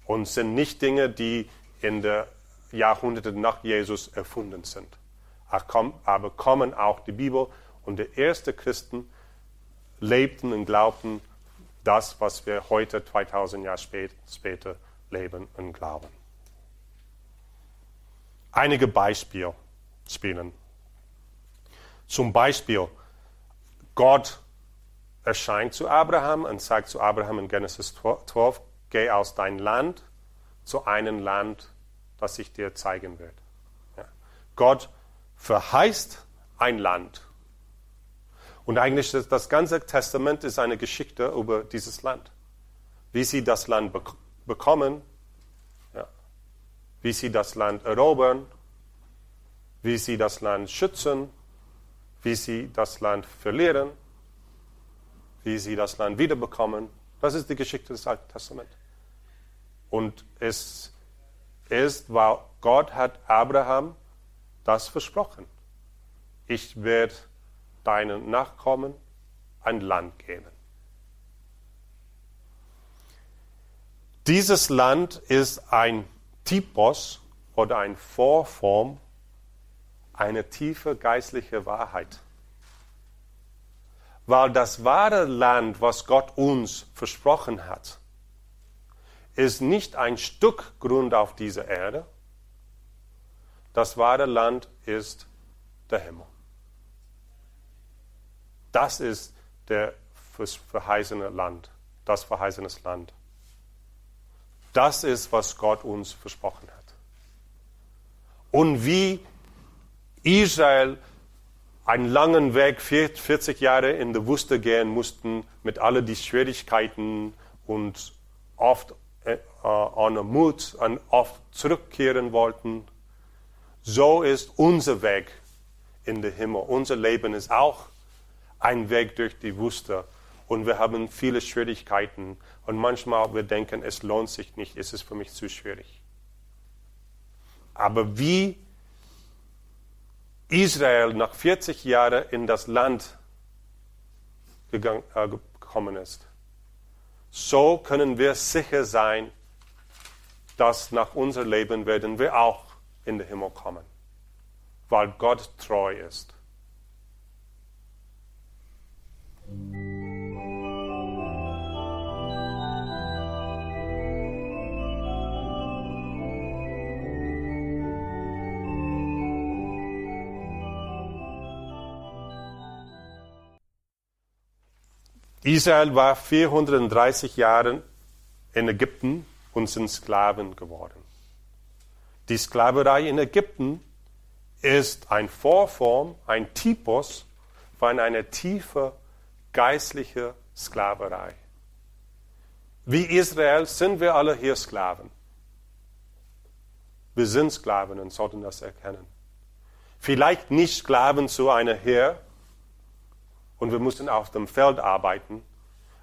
und sind nicht Dinge, die in den Jahrhunderten nach Jesus erfunden sind. Aber kommen auch die Bibel und die ersten Christen lebten und glaubten das, was wir heute 2000 Jahre später leben und glauben. Einige Beispiele spielen. Zum Beispiel, Gott erscheint zu Abraham und sagt zu Abraham in Genesis 12, geh aus dein Land zu einem Land, das ich dir zeigen werde. Ja. Gott verheißt ein Land. Und eigentlich ist das ganze Testament ist eine Geschichte über dieses Land. Wie sie das Land bek bekommen, ja. wie sie das Land erobern, wie sie das Land schützen, wie sie das Land verlieren, wie sie das Land wiederbekommen. Das ist die Geschichte des Alten Testaments. Und es ist, weil Gott hat Abraham das versprochen. Ich werde deinen Nachkommen ein Land geben. Dieses Land ist ein Typos oder eine Vorform einer tiefe geistliche Wahrheit. Weil das wahre Land, was Gott uns versprochen hat, ist nicht ein Stück Grund auf dieser Erde. Das wahre Land ist der Himmel. Das ist der verheißene Land, das verheißene Land. Das ist, was Gott uns versprochen hat. Und wie Israel einen langen Weg, 40 Jahre in der Wüste gehen mussten, mit all die Schwierigkeiten und oft äh, ohne Mut und oft zurückkehren wollten, so ist unser Weg in den Himmel. Unser Leben ist auch ein Weg durch die Wüste und wir haben viele Schwierigkeiten und manchmal wir denken, es lohnt sich nicht, es ist für mich zu schwierig. Aber wie Israel nach 40 Jahren in das Land gegangen, äh, gekommen ist, so können wir sicher sein, dass nach unserem Leben werden wir auch in den Himmel kommen, weil Gott treu ist. Israel war 430 Jahre in Ägypten und sind Sklaven geworden. Die Sklaverei in Ägypten ist ein Vorform, ein Typus von einer tiefe geistliche Sklaverei. Wie Israel sind wir alle hier Sklaven. Wir sind Sklaven und sollten das erkennen. Vielleicht nicht Sklaven zu einer Heer, und wir mussten auf dem Feld arbeiten,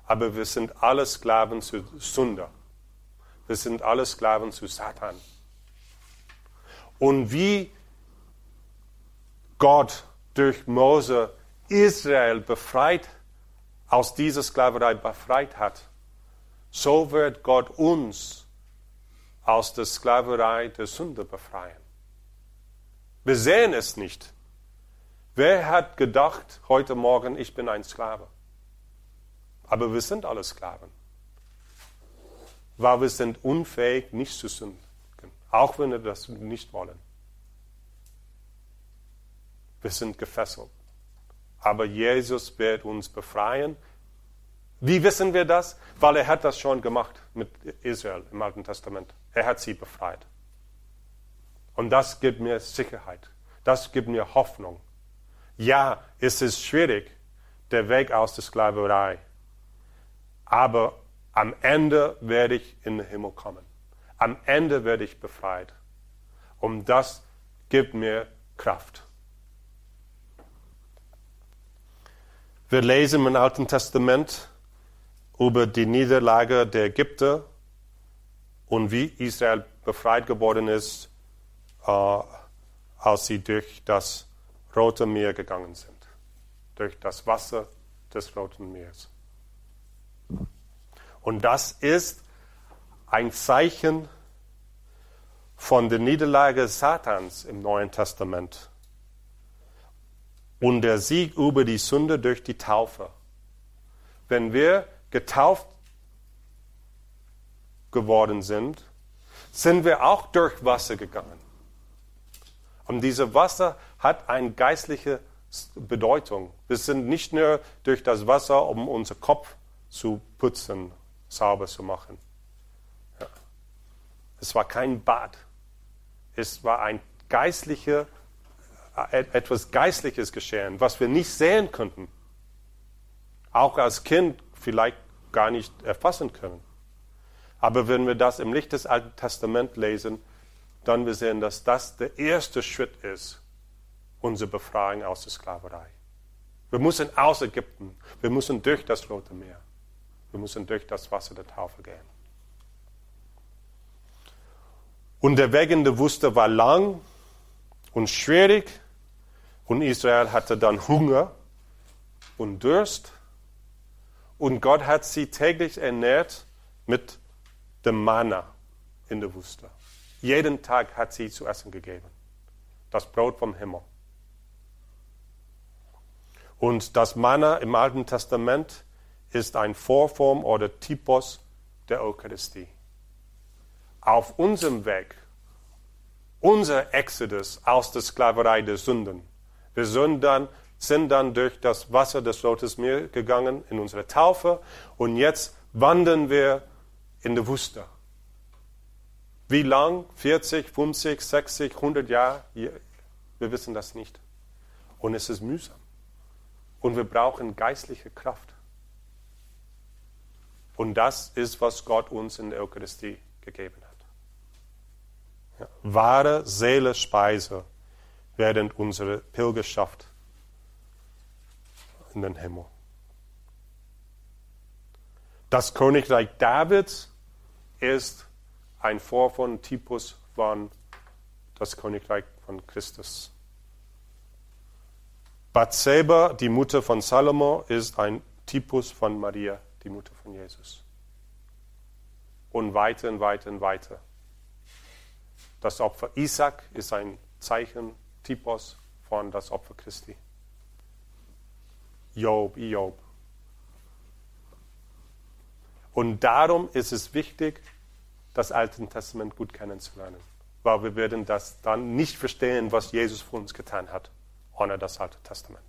aber wir sind alle Sklaven zu Sünder. Wir sind alle Sklaven zu Satan. Und wie Gott durch Mose Israel befreit, aus dieser Sklaverei befreit hat, so wird Gott uns aus der Sklaverei der Sünde befreien. Wir sehen es nicht. Wer hat gedacht heute Morgen, ich bin ein Sklave? Aber wir sind alle Sklaven. Weil wir sind unfähig, nicht zu sündigen. Auch wenn wir das nicht wollen. Wir sind gefesselt. Aber Jesus wird uns befreien. Wie wissen wir das? Weil er hat das schon gemacht mit Israel im Alten Testament. Er hat sie befreit. Und das gibt mir Sicherheit. Das gibt mir Hoffnung. Ja, es ist schwierig, der Weg aus der Sklaverei. Aber am Ende werde ich in den Himmel kommen. Am Ende werde ich befreit. Und das gibt mir Kraft. Wir lesen im Alten Testament über die Niederlage der Ägypter und wie Israel befreit geworden ist, äh, als sie durch das Rote Meer gegangen sind, durch das Wasser des Roten Meeres. Und das ist ein Zeichen von der Niederlage Satans im Neuen Testament und der Sieg über die Sünde durch die Taufe. Wenn wir getauft geworden sind, sind wir auch durch Wasser gegangen. Und dieses Wasser hat eine geistliche Bedeutung. Wir sind nicht nur durch das Wasser, um unser Kopf zu putzen, sauber zu machen. Ja. Es war kein Bad. Es war ein geistliche, äh, etwas Geistliches geschehen, was wir nicht sehen könnten. Auch als Kind vielleicht gar nicht erfassen können. Aber wenn wir das im Licht des Alten Testaments lesen, dann wir sehen, dass das der erste Schritt ist, unsere Befreiung aus der Sklaverei. Wir müssen aus Ägypten, wir müssen durch das Rote Meer, wir müssen durch das Wasser der Taufe gehen. Und der Weg in der Wüste war lang und schwierig und Israel hatte dann Hunger und Durst und Gott hat sie täglich ernährt mit dem Manna in der Wüste. Jeden Tag hat sie zu essen gegeben. Das Brot vom Himmel. Und das Manna im Alten Testament ist ein Vorform oder Typus der Eucharistie. Auf unserem Weg, unser Exodus aus der Sklaverei der Sünden, wir sind dann, sind dann durch das Wasser des Rotes Meer gegangen in unsere Taufe und jetzt wandern wir in der Wüste. Wie lang? 40, 50, 60, 100 Jahre? Wir wissen das nicht. Und es ist mühsam. Und wir brauchen geistliche Kraft. Und das ist, was Gott uns in der Eucharistie gegeben hat. Ja. Wahre Seelespeise während unserer Pilgerschaft in den Himmel. Das Königreich Davids ist ein Vorfahren, Typus von das Königreich von Christus. Bathseba, die Mutter von Salomo, ist ein Typus von Maria, die Mutter von Jesus. Und weiter und weiter und weiter. Das Opfer Isaac ist ein Zeichen, Typus von das Opfer Christi. Job, Job. Und darum ist es wichtig, das Alte Testament gut kennenzulernen. Weil wir werden das dann nicht verstehen, was Jesus für uns getan hat, ohne das Alte Testament.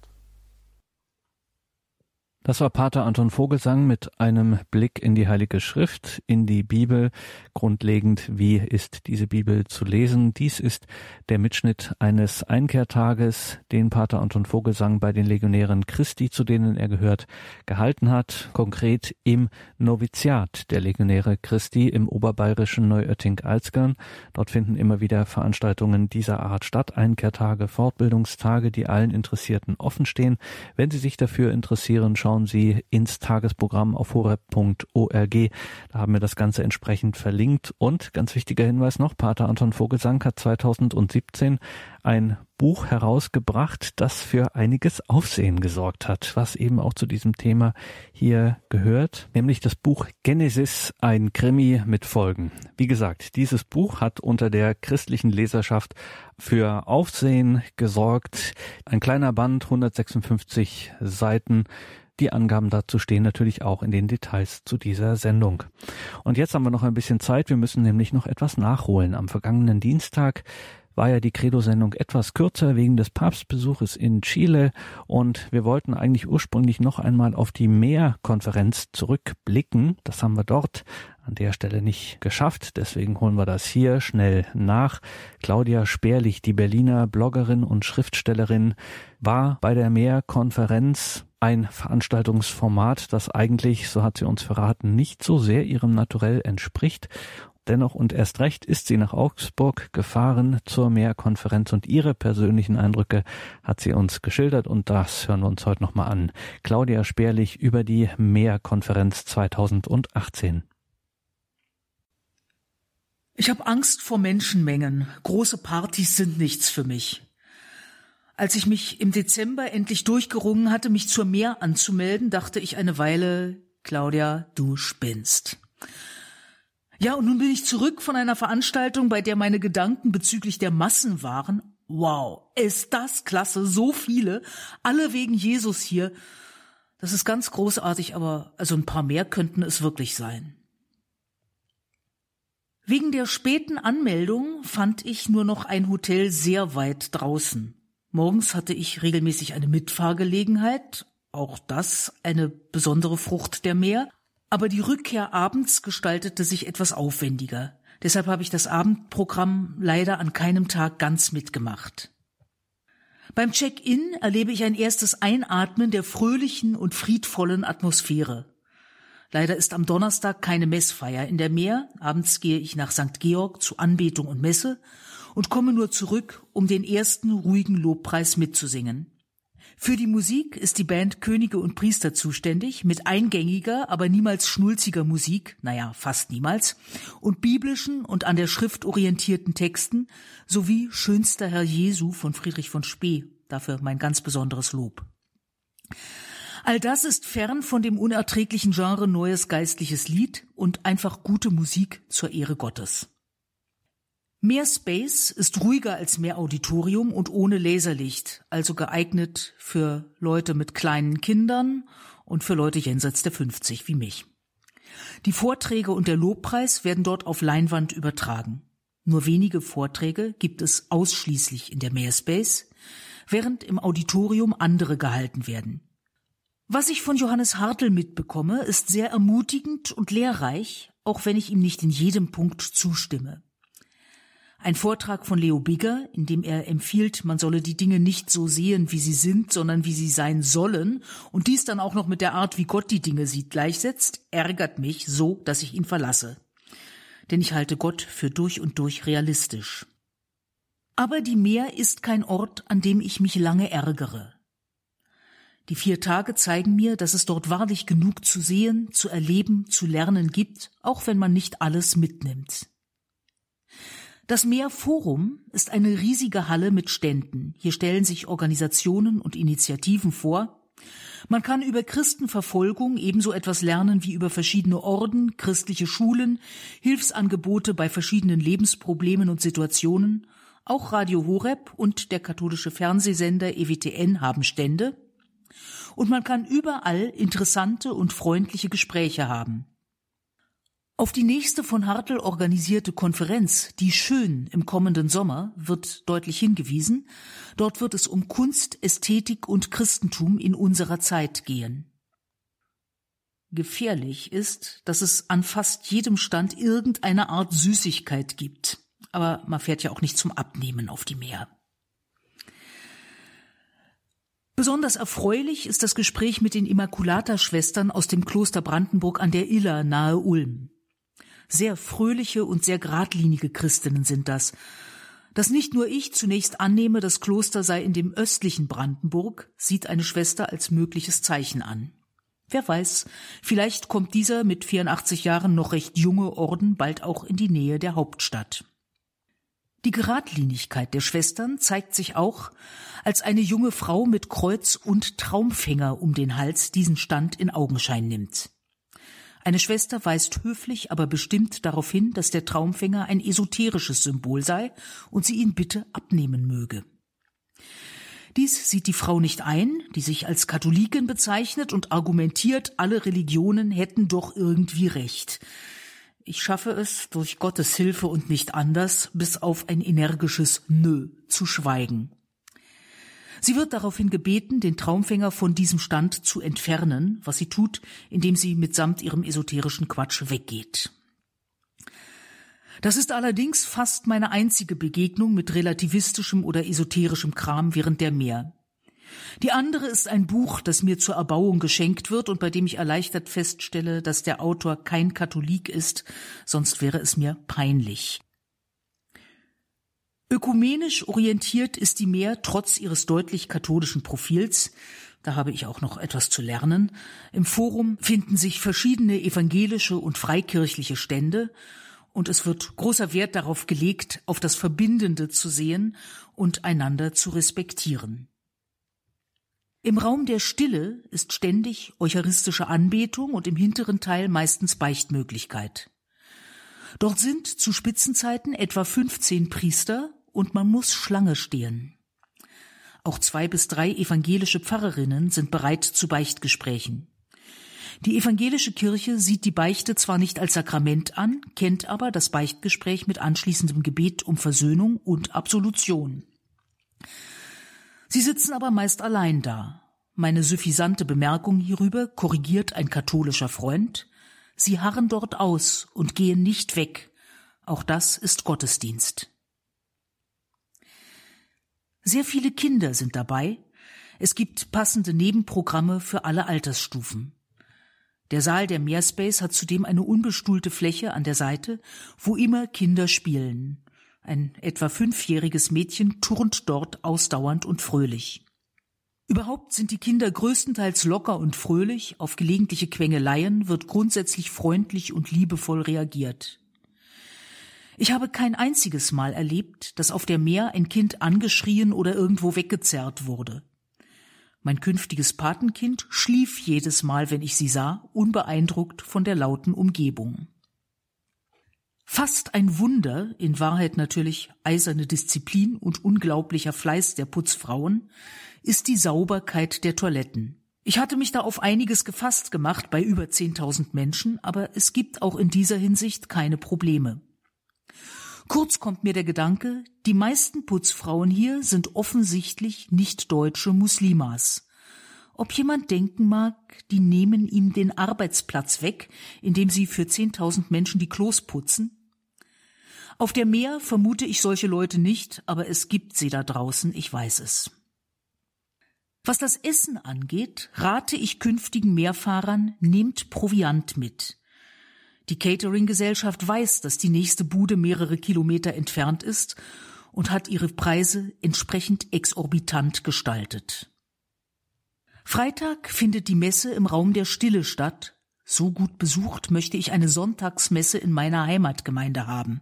Das war Pater Anton Vogelsang mit einem Blick in die Heilige Schrift, in die Bibel. Grundlegend, wie ist diese Bibel zu lesen? Dies ist der Mitschnitt eines Einkehrtages, den Pater Anton Vogelsang bei den Legionären Christi, zu denen er gehört, gehalten hat. Konkret im Noviziat der Legionäre Christi im oberbayerischen Neuötting-Alzgern. Dort finden immer wieder Veranstaltungen dieser Art statt. Einkehrtage, Fortbildungstage, die allen Interessierten offenstehen. Wenn Sie sich dafür interessieren, schauen schauen Sie ins Tagesprogramm auf horeb.org. Da haben wir das Ganze entsprechend verlinkt. Und ganz wichtiger Hinweis noch, Pater Anton Vogelsang hat 2017 ein Buch herausgebracht, das für einiges Aufsehen gesorgt hat, was eben auch zu diesem Thema hier gehört, nämlich das Buch Genesis, ein Krimi mit Folgen. Wie gesagt, dieses Buch hat unter der christlichen Leserschaft für Aufsehen gesorgt. Ein kleiner Band, 156 Seiten, die Angaben dazu stehen natürlich auch in den Details zu dieser Sendung. Und jetzt haben wir noch ein bisschen Zeit. Wir müssen nämlich noch etwas nachholen. Am vergangenen Dienstag war ja die Credo-Sendung etwas kürzer wegen des Papstbesuches in Chile und wir wollten eigentlich ursprünglich noch einmal auf die Meer-Konferenz zurückblicken. Das haben wir dort an der Stelle nicht geschafft, deswegen holen wir das hier schnell nach. Claudia Sperlich, die Berliner Bloggerin und Schriftstellerin, war bei der Meer-Konferenz ein Veranstaltungsformat, das eigentlich, so hat sie uns verraten, nicht so sehr ihrem Naturell entspricht. Dennoch und erst recht ist sie nach Augsburg gefahren zur Mehrkonferenz und ihre persönlichen Eindrücke hat sie uns geschildert und das hören wir uns heute nochmal an. Claudia Sperlich über die Mehrkonferenz 2018. Ich habe Angst vor Menschenmengen. Große Partys sind nichts für mich. Als ich mich im Dezember endlich durchgerungen hatte, mich zur Meer anzumelden, dachte ich eine Weile, Claudia, du spinnst. Ja, und nun bin ich zurück von einer Veranstaltung, bei der meine Gedanken bezüglich der Massen waren. Wow, ist das klasse, so viele, alle wegen Jesus hier. Das ist ganz großartig, aber also ein paar mehr könnten es wirklich sein. Wegen der späten Anmeldung fand ich nur noch ein Hotel sehr weit draußen. Morgens hatte ich regelmäßig eine Mitfahrgelegenheit, auch das eine besondere Frucht der Meer, aber die Rückkehr abends gestaltete sich etwas aufwendiger. Deshalb habe ich das Abendprogramm leider an keinem Tag ganz mitgemacht. Beim Check-in erlebe ich ein erstes Einatmen der fröhlichen und friedvollen Atmosphäre. Leider ist am Donnerstag keine Messfeier in der Meer. Abends gehe ich nach St. Georg zu Anbetung und Messe und komme nur zurück, um den ersten ruhigen Lobpreis mitzusingen. Für die Musik ist die Band Könige und Priester zuständig, mit eingängiger, aber niemals schnulziger Musik, naja, fast niemals, und biblischen und an der Schrift orientierten Texten, sowie Schönster Herr Jesu von Friedrich von Spee, dafür mein ganz besonderes Lob. All das ist fern von dem unerträglichen Genre neues geistliches Lied und einfach gute Musik zur Ehre Gottes. Mehr Space ist ruhiger als mehr Auditorium und ohne Laserlicht, also geeignet für Leute mit kleinen Kindern und für Leute jenseits der 50 wie mich. Die Vorträge und der Lobpreis werden dort auf Leinwand übertragen. Nur wenige Vorträge gibt es ausschließlich in der Mehrspace, während im Auditorium andere gehalten werden. Was ich von Johannes Hartl mitbekomme, ist sehr ermutigend und lehrreich, auch wenn ich ihm nicht in jedem Punkt zustimme. Ein Vortrag von Leo Bigger, in dem er empfiehlt, man solle die Dinge nicht so sehen, wie sie sind, sondern wie sie sein sollen, und dies dann auch noch mit der Art, wie Gott die Dinge sieht, gleichsetzt, ärgert mich so, dass ich ihn verlasse. Denn ich halte Gott für durch und durch realistisch. Aber die Meer ist kein Ort, an dem ich mich lange ärgere. Die vier Tage zeigen mir, dass es dort wahrlich genug zu sehen, zu erleben, zu lernen gibt, auch wenn man nicht alles mitnimmt. Das Meerforum ist eine riesige Halle mit Ständen. Hier stellen sich Organisationen und Initiativen vor. Man kann über Christenverfolgung ebenso etwas lernen wie über verschiedene Orden, christliche Schulen, Hilfsangebote bei verschiedenen Lebensproblemen und Situationen. Auch Radio Horeb und der katholische Fernsehsender EWTN haben Stände. Und man kann überall interessante und freundliche Gespräche haben. Auf die nächste von Hartl organisierte Konferenz, die Schön im kommenden Sommer, wird deutlich hingewiesen. Dort wird es um Kunst, Ästhetik und Christentum in unserer Zeit gehen. Gefährlich ist, dass es an fast jedem Stand irgendeine Art Süßigkeit gibt. Aber man fährt ja auch nicht zum Abnehmen auf die Meer. Besonders erfreulich ist das Gespräch mit den Immaculata-Schwestern aus dem Kloster Brandenburg an der Iller nahe Ulm. Sehr fröhliche und sehr geradlinige Christinnen sind das. Dass nicht nur ich zunächst annehme, das Kloster sei in dem östlichen Brandenburg, sieht eine Schwester als mögliches Zeichen an. Wer weiß, vielleicht kommt dieser mit 84 Jahren noch recht junge Orden bald auch in die Nähe der Hauptstadt. Die Geradlinigkeit der Schwestern zeigt sich auch, als eine junge Frau mit Kreuz und Traumfänger um den Hals diesen Stand in Augenschein nimmt. Eine Schwester weist höflich, aber bestimmt darauf hin, dass der Traumfänger ein esoterisches Symbol sei und sie ihn bitte abnehmen möge. Dies sieht die Frau nicht ein, die sich als Katholikin bezeichnet und argumentiert, alle Religionen hätten doch irgendwie recht. Ich schaffe es, durch Gottes Hilfe und nicht anders, bis auf ein energisches Nö zu schweigen. Sie wird daraufhin gebeten, den Traumfänger von diesem Stand zu entfernen, was sie tut, indem sie mitsamt ihrem esoterischen Quatsch weggeht. Das ist allerdings fast meine einzige Begegnung mit relativistischem oder esoterischem Kram während der Meer. Die andere ist ein Buch, das mir zur Erbauung geschenkt wird und bei dem ich erleichtert feststelle, dass der Autor kein Katholik ist, sonst wäre es mir peinlich. Ökumenisch orientiert ist die Meer trotz ihres deutlich katholischen Profils. Da habe ich auch noch etwas zu lernen. Im Forum finden sich verschiedene evangelische und freikirchliche Stände und es wird großer Wert darauf gelegt, auf das Verbindende zu sehen und einander zu respektieren. Im Raum der Stille ist ständig eucharistische Anbetung und im hinteren Teil meistens Beichtmöglichkeit. Dort sind zu Spitzenzeiten etwa 15 Priester und man muss Schlange stehen. Auch zwei bis drei evangelische Pfarrerinnen sind bereit zu Beichtgesprächen. Die evangelische Kirche sieht die Beichte zwar nicht als Sakrament an, kennt aber das Beichtgespräch mit anschließendem Gebet um Versöhnung und Absolution. Sie sitzen aber meist allein da. Meine suffisante Bemerkung hierüber korrigiert ein katholischer Freund. Sie harren dort aus und gehen nicht weg. Auch das ist Gottesdienst. Sehr viele Kinder sind dabei. Es gibt passende Nebenprogramme für alle Altersstufen. Der Saal der Meerspace hat zudem eine unbestuhlte Fläche an der Seite, wo immer Kinder spielen. Ein etwa fünfjähriges Mädchen turnt dort ausdauernd und fröhlich. Überhaupt sind die Kinder größtenteils locker und fröhlich, auf gelegentliche Quengeleien wird grundsätzlich freundlich und liebevoll reagiert. Ich habe kein einziges Mal erlebt, dass auf der Meer ein Kind angeschrien oder irgendwo weggezerrt wurde. Mein künftiges Patenkind schlief jedes Mal, wenn ich sie sah, unbeeindruckt von der lauten Umgebung. Fast ein Wunder, in Wahrheit natürlich eiserne Disziplin und unglaublicher Fleiß der Putzfrauen, ist die Sauberkeit der Toiletten. Ich hatte mich da auf einiges gefasst gemacht bei über 10.000 Menschen, aber es gibt auch in dieser Hinsicht keine Probleme. Kurz kommt mir der Gedanke, die meisten Putzfrauen hier sind offensichtlich nicht deutsche Muslimas. Ob jemand denken mag, die nehmen ihm den Arbeitsplatz weg, indem sie für 10.000 Menschen die Klos putzen? Auf der Meer vermute ich solche Leute nicht, aber es gibt sie da draußen, ich weiß es. Was das Essen angeht, rate ich künftigen Meerfahrern, nehmt Proviant mit. Die Catering-Gesellschaft weiß, dass die nächste Bude mehrere Kilometer entfernt ist und hat ihre Preise entsprechend exorbitant gestaltet. Freitag findet die Messe im Raum der Stille statt. So gut besucht möchte ich eine Sonntagsmesse in meiner Heimatgemeinde haben.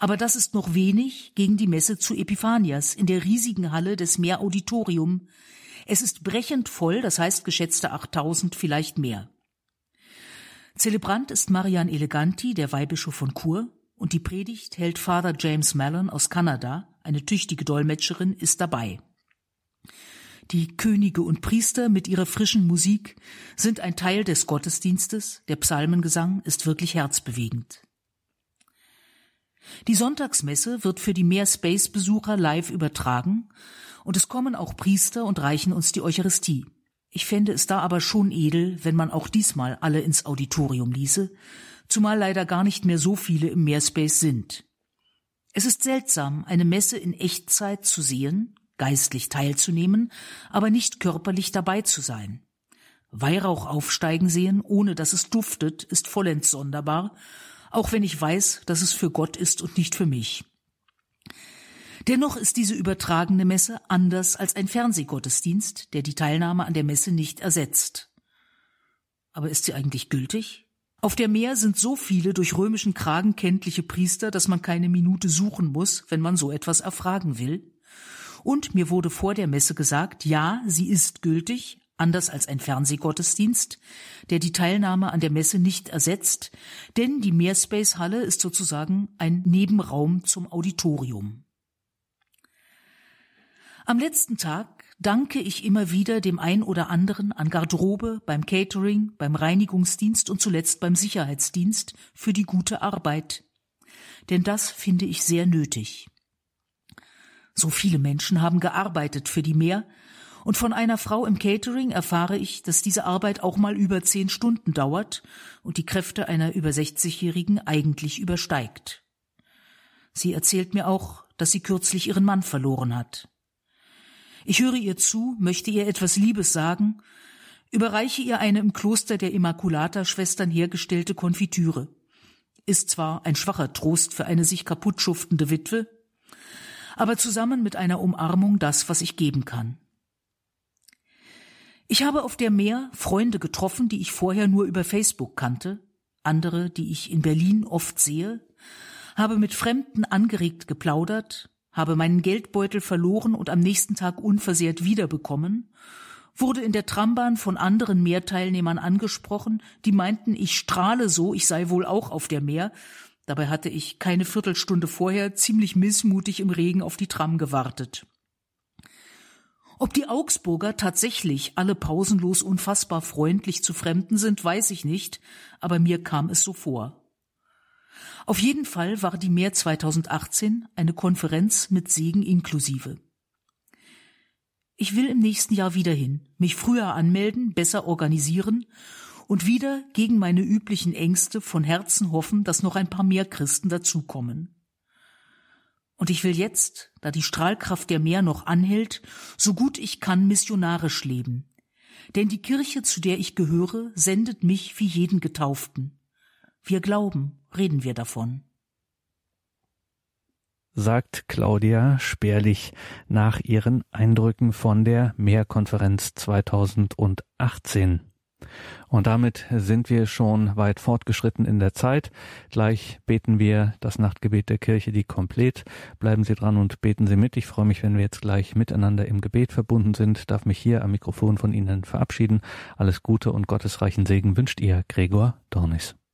Aber das ist noch wenig gegen die Messe zu Epiphanias in der riesigen Halle des Meerauditorium. Es ist brechend voll, das heißt geschätzte 8000, vielleicht mehr. Zelebrant ist Marian Eleganti, der Weihbischof von Chur, und die Predigt hält Father James Mallon aus Kanada, eine tüchtige Dolmetscherin, ist dabei. Die Könige und Priester mit ihrer frischen Musik sind ein Teil des Gottesdienstes, der Psalmengesang ist wirklich herzbewegend. Die Sonntagsmesse wird für die Meerspace-Besucher live übertragen und es kommen auch Priester und reichen uns die Eucharistie. Ich fände es da aber schon edel, wenn man auch diesmal alle ins Auditorium ließe, zumal leider gar nicht mehr so viele im Meerspace sind. Es ist seltsam, eine Messe in Echtzeit zu sehen, geistlich teilzunehmen, aber nicht körperlich dabei zu sein. Weihrauch aufsteigen sehen, ohne dass es duftet, ist vollends sonderbar, auch wenn ich weiß, dass es für Gott ist und nicht für mich. Dennoch ist diese übertragene Messe anders als ein Fernsehgottesdienst, der die Teilnahme an der Messe nicht ersetzt. Aber ist sie eigentlich gültig? Auf der Meer sind so viele durch römischen Kragen kenntliche Priester, dass man keine Minute suchen muss, wenn man so etwas erfragen will. Und mir wurde vor der Messe gesagt, ja, sie ist gültig, anders als ein Fernsehgottesdienst, der die Teilnahme an der Messe nicht ersetzt, denn die Meerspace-Halle ist sozusagen ein Nebenraum zum Auditorium. Am letzten Tag danke ich immer wieder dem ein oder anderen an Garderobe, beim Catering, beim Reinigungsdienst und zuletzt beim Sicherheitsdienst für die gute Arbeit. Denn das finde ich sehr nötig. So viele Menschen haben gearbeitet für die Meer, und von einer Frau im Catering erfahre ich, dass diese Arbeit auch mal über zehn Stunden dauert und die Kräfte einer über 60-Jährigen eigentlich übersteigt. Sie erzählt mir auch, dass sie kürzlich ihren Mann verloren hat. Ich höre ihr zu, möchte ihr etwas Liebes sagen, überreiche ihr eine im Kloster der Immaculata-Schwestern hergestellte Konfitüre. Ist zwar ein schwacher Trost für eine sich kaputt schuftende Witwe, aber zusammen mit einer Umarmung das, was ich geben kann. Ich habe auf der Meer Freunde getroffen, die ich vorher nur über Facebook kannte, andere, die ich in Berlin oft sehe, habe mit Fremden angeregt geplaudert, habe meinen Geldbeutel verloren und am nächsten Tag unversehrt wiederbekommen, wurde in der Trambahn von anderen Meerteilnehmern angesprochen, die meinten, ich strahle so, ich sei wohl auch auf der Meer. Dabei hatte ich keine Viertelstunde vorher ziemlich missmutig im Regen auf die Tram gewartet. Ob die Augsburger tatsächlich alle pausenlos unfassbar freundlich zu Fremden sind, weiß ich nicht, aber mir kam es so vor. Auf jeden Fall war die Mehr 2018 eine Konferenz mit Segen inklusive. Ich will im nächsten Jahr wieder hin, mich früher anmelden, besser organisieren und wieder gegen meine üblichen Ängste von Herzen hoffen, dass noch ein paar mehr Christen dazukommen. Und ich will jetzt, da die Strahlkraft der Meer noch anhält, so gut ich kann missionarisch leben. Denn die Kirche, zu der ich gehöre, sendet mich wie jeden Getauften. Wir glauben, reden wir davon. Sagt Claudia Spärlich nach ihren Eindrücken von der Mehrkonferenz 2018. Und damit sind wir schon weit fortgeschritten in der Zeit. Gleich beten wir das Nachtgebet der Kirche, die komplett. Bleiben Sie dran und beten Sie mit. Ich freue mich, wenn wir jetzt gleich miteinander im Gebet verbunden sind. Darf mich hier am Mikrofon von Ihnen verabschieden. Alles Gute und gottesreichen Segen wünscht Ihr Gregor Dornis.